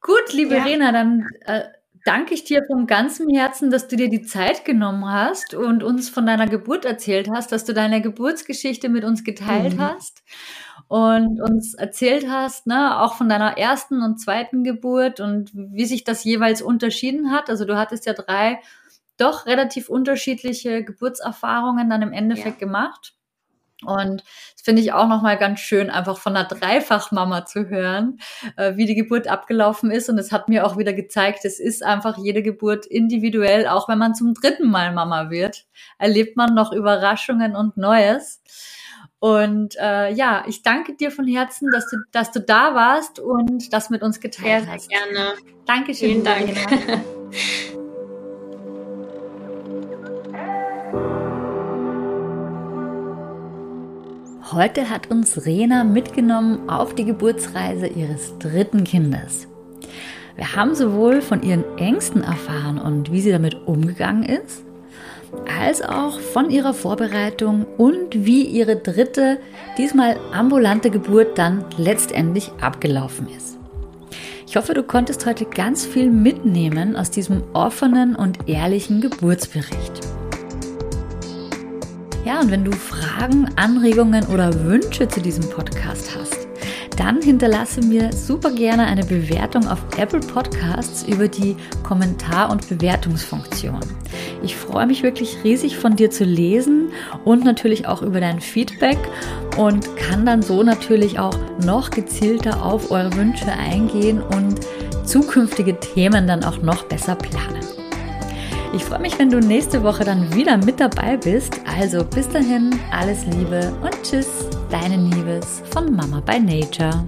Speaker 1: Gut, liebe ja. Rena, dann äh, danke ich dir von ganzem Herzen, dass du dir die Zeit genommen hast und uns von deiner Geburt erzählt hast, dass du deine Geburtsgeschichte mit uns geteilt mhm. hast und uns erzählt hast, ne, auch von deiner ersten und zweiten Geburt und wie sich das jeweils unterschieden hat. Also du hattest ja drei doch relativ unterschiedliche Geburtserfahrungen dann im Endeffekt ja. gemacht. Und das finde ich auch nochmal ganz schön, einfach von einer Dreifachmama zu hören, äh, wie die Geburt abgelaufen ist. Und es hat mir auch wieder gezeigt, es ist einfach jede Geburt individuell, auch wenn man zum dritten Mal Mama wird, erlebt man noch Überraschungen und Neues. Und äh, ja, ich danke dir von Herzen, dass du, dass du da warst und das mit uns geteilt
Speaker 2: sehr,
Speaker 1: hast.
Speaker 2: Sehr gerne.
Speaker 1: Dankeschön.
Speaker 2: Vielen Dank.
Speaker 1: Heute hat uns Rena mitgenommen auf die Geburtsreise ihres dritten Kindes. Wir haben sowohl von ihren Ängsten erfahren und wie sie damit umgegangen ist, als auch von ihrer Vorbereitung und wie ihre dritte, diesmal ambulante Geburt dann letztendlich abgelaufen ist. Ich hoffe, du konntest heute ganz viel mitnehmen aus diesem offenen und ehrlichen Geburtsbericht. Ja, und wenn du Fragen, Anregungen oder Wünsche zu diesem Podcast hast, dann hinterlasse mir super gerne eine Bewertung auf Apple Podcasts über die Kommentar- und Bewertungsfunktion. Ich freue mich wirklich riesig von dir zu lesen und natürlich auch über dein Feedback und kann dann so natürlich auch noch gezielter auf eure Wünsche eingehen und zukünftige Themen dann auch noch besser planen. Ich freue mich, wenn du nächste Woche dann wieder mit dabei bist. Also bis dahin, alles Liebe und tschüss, deine Liebes von Mama by Nature.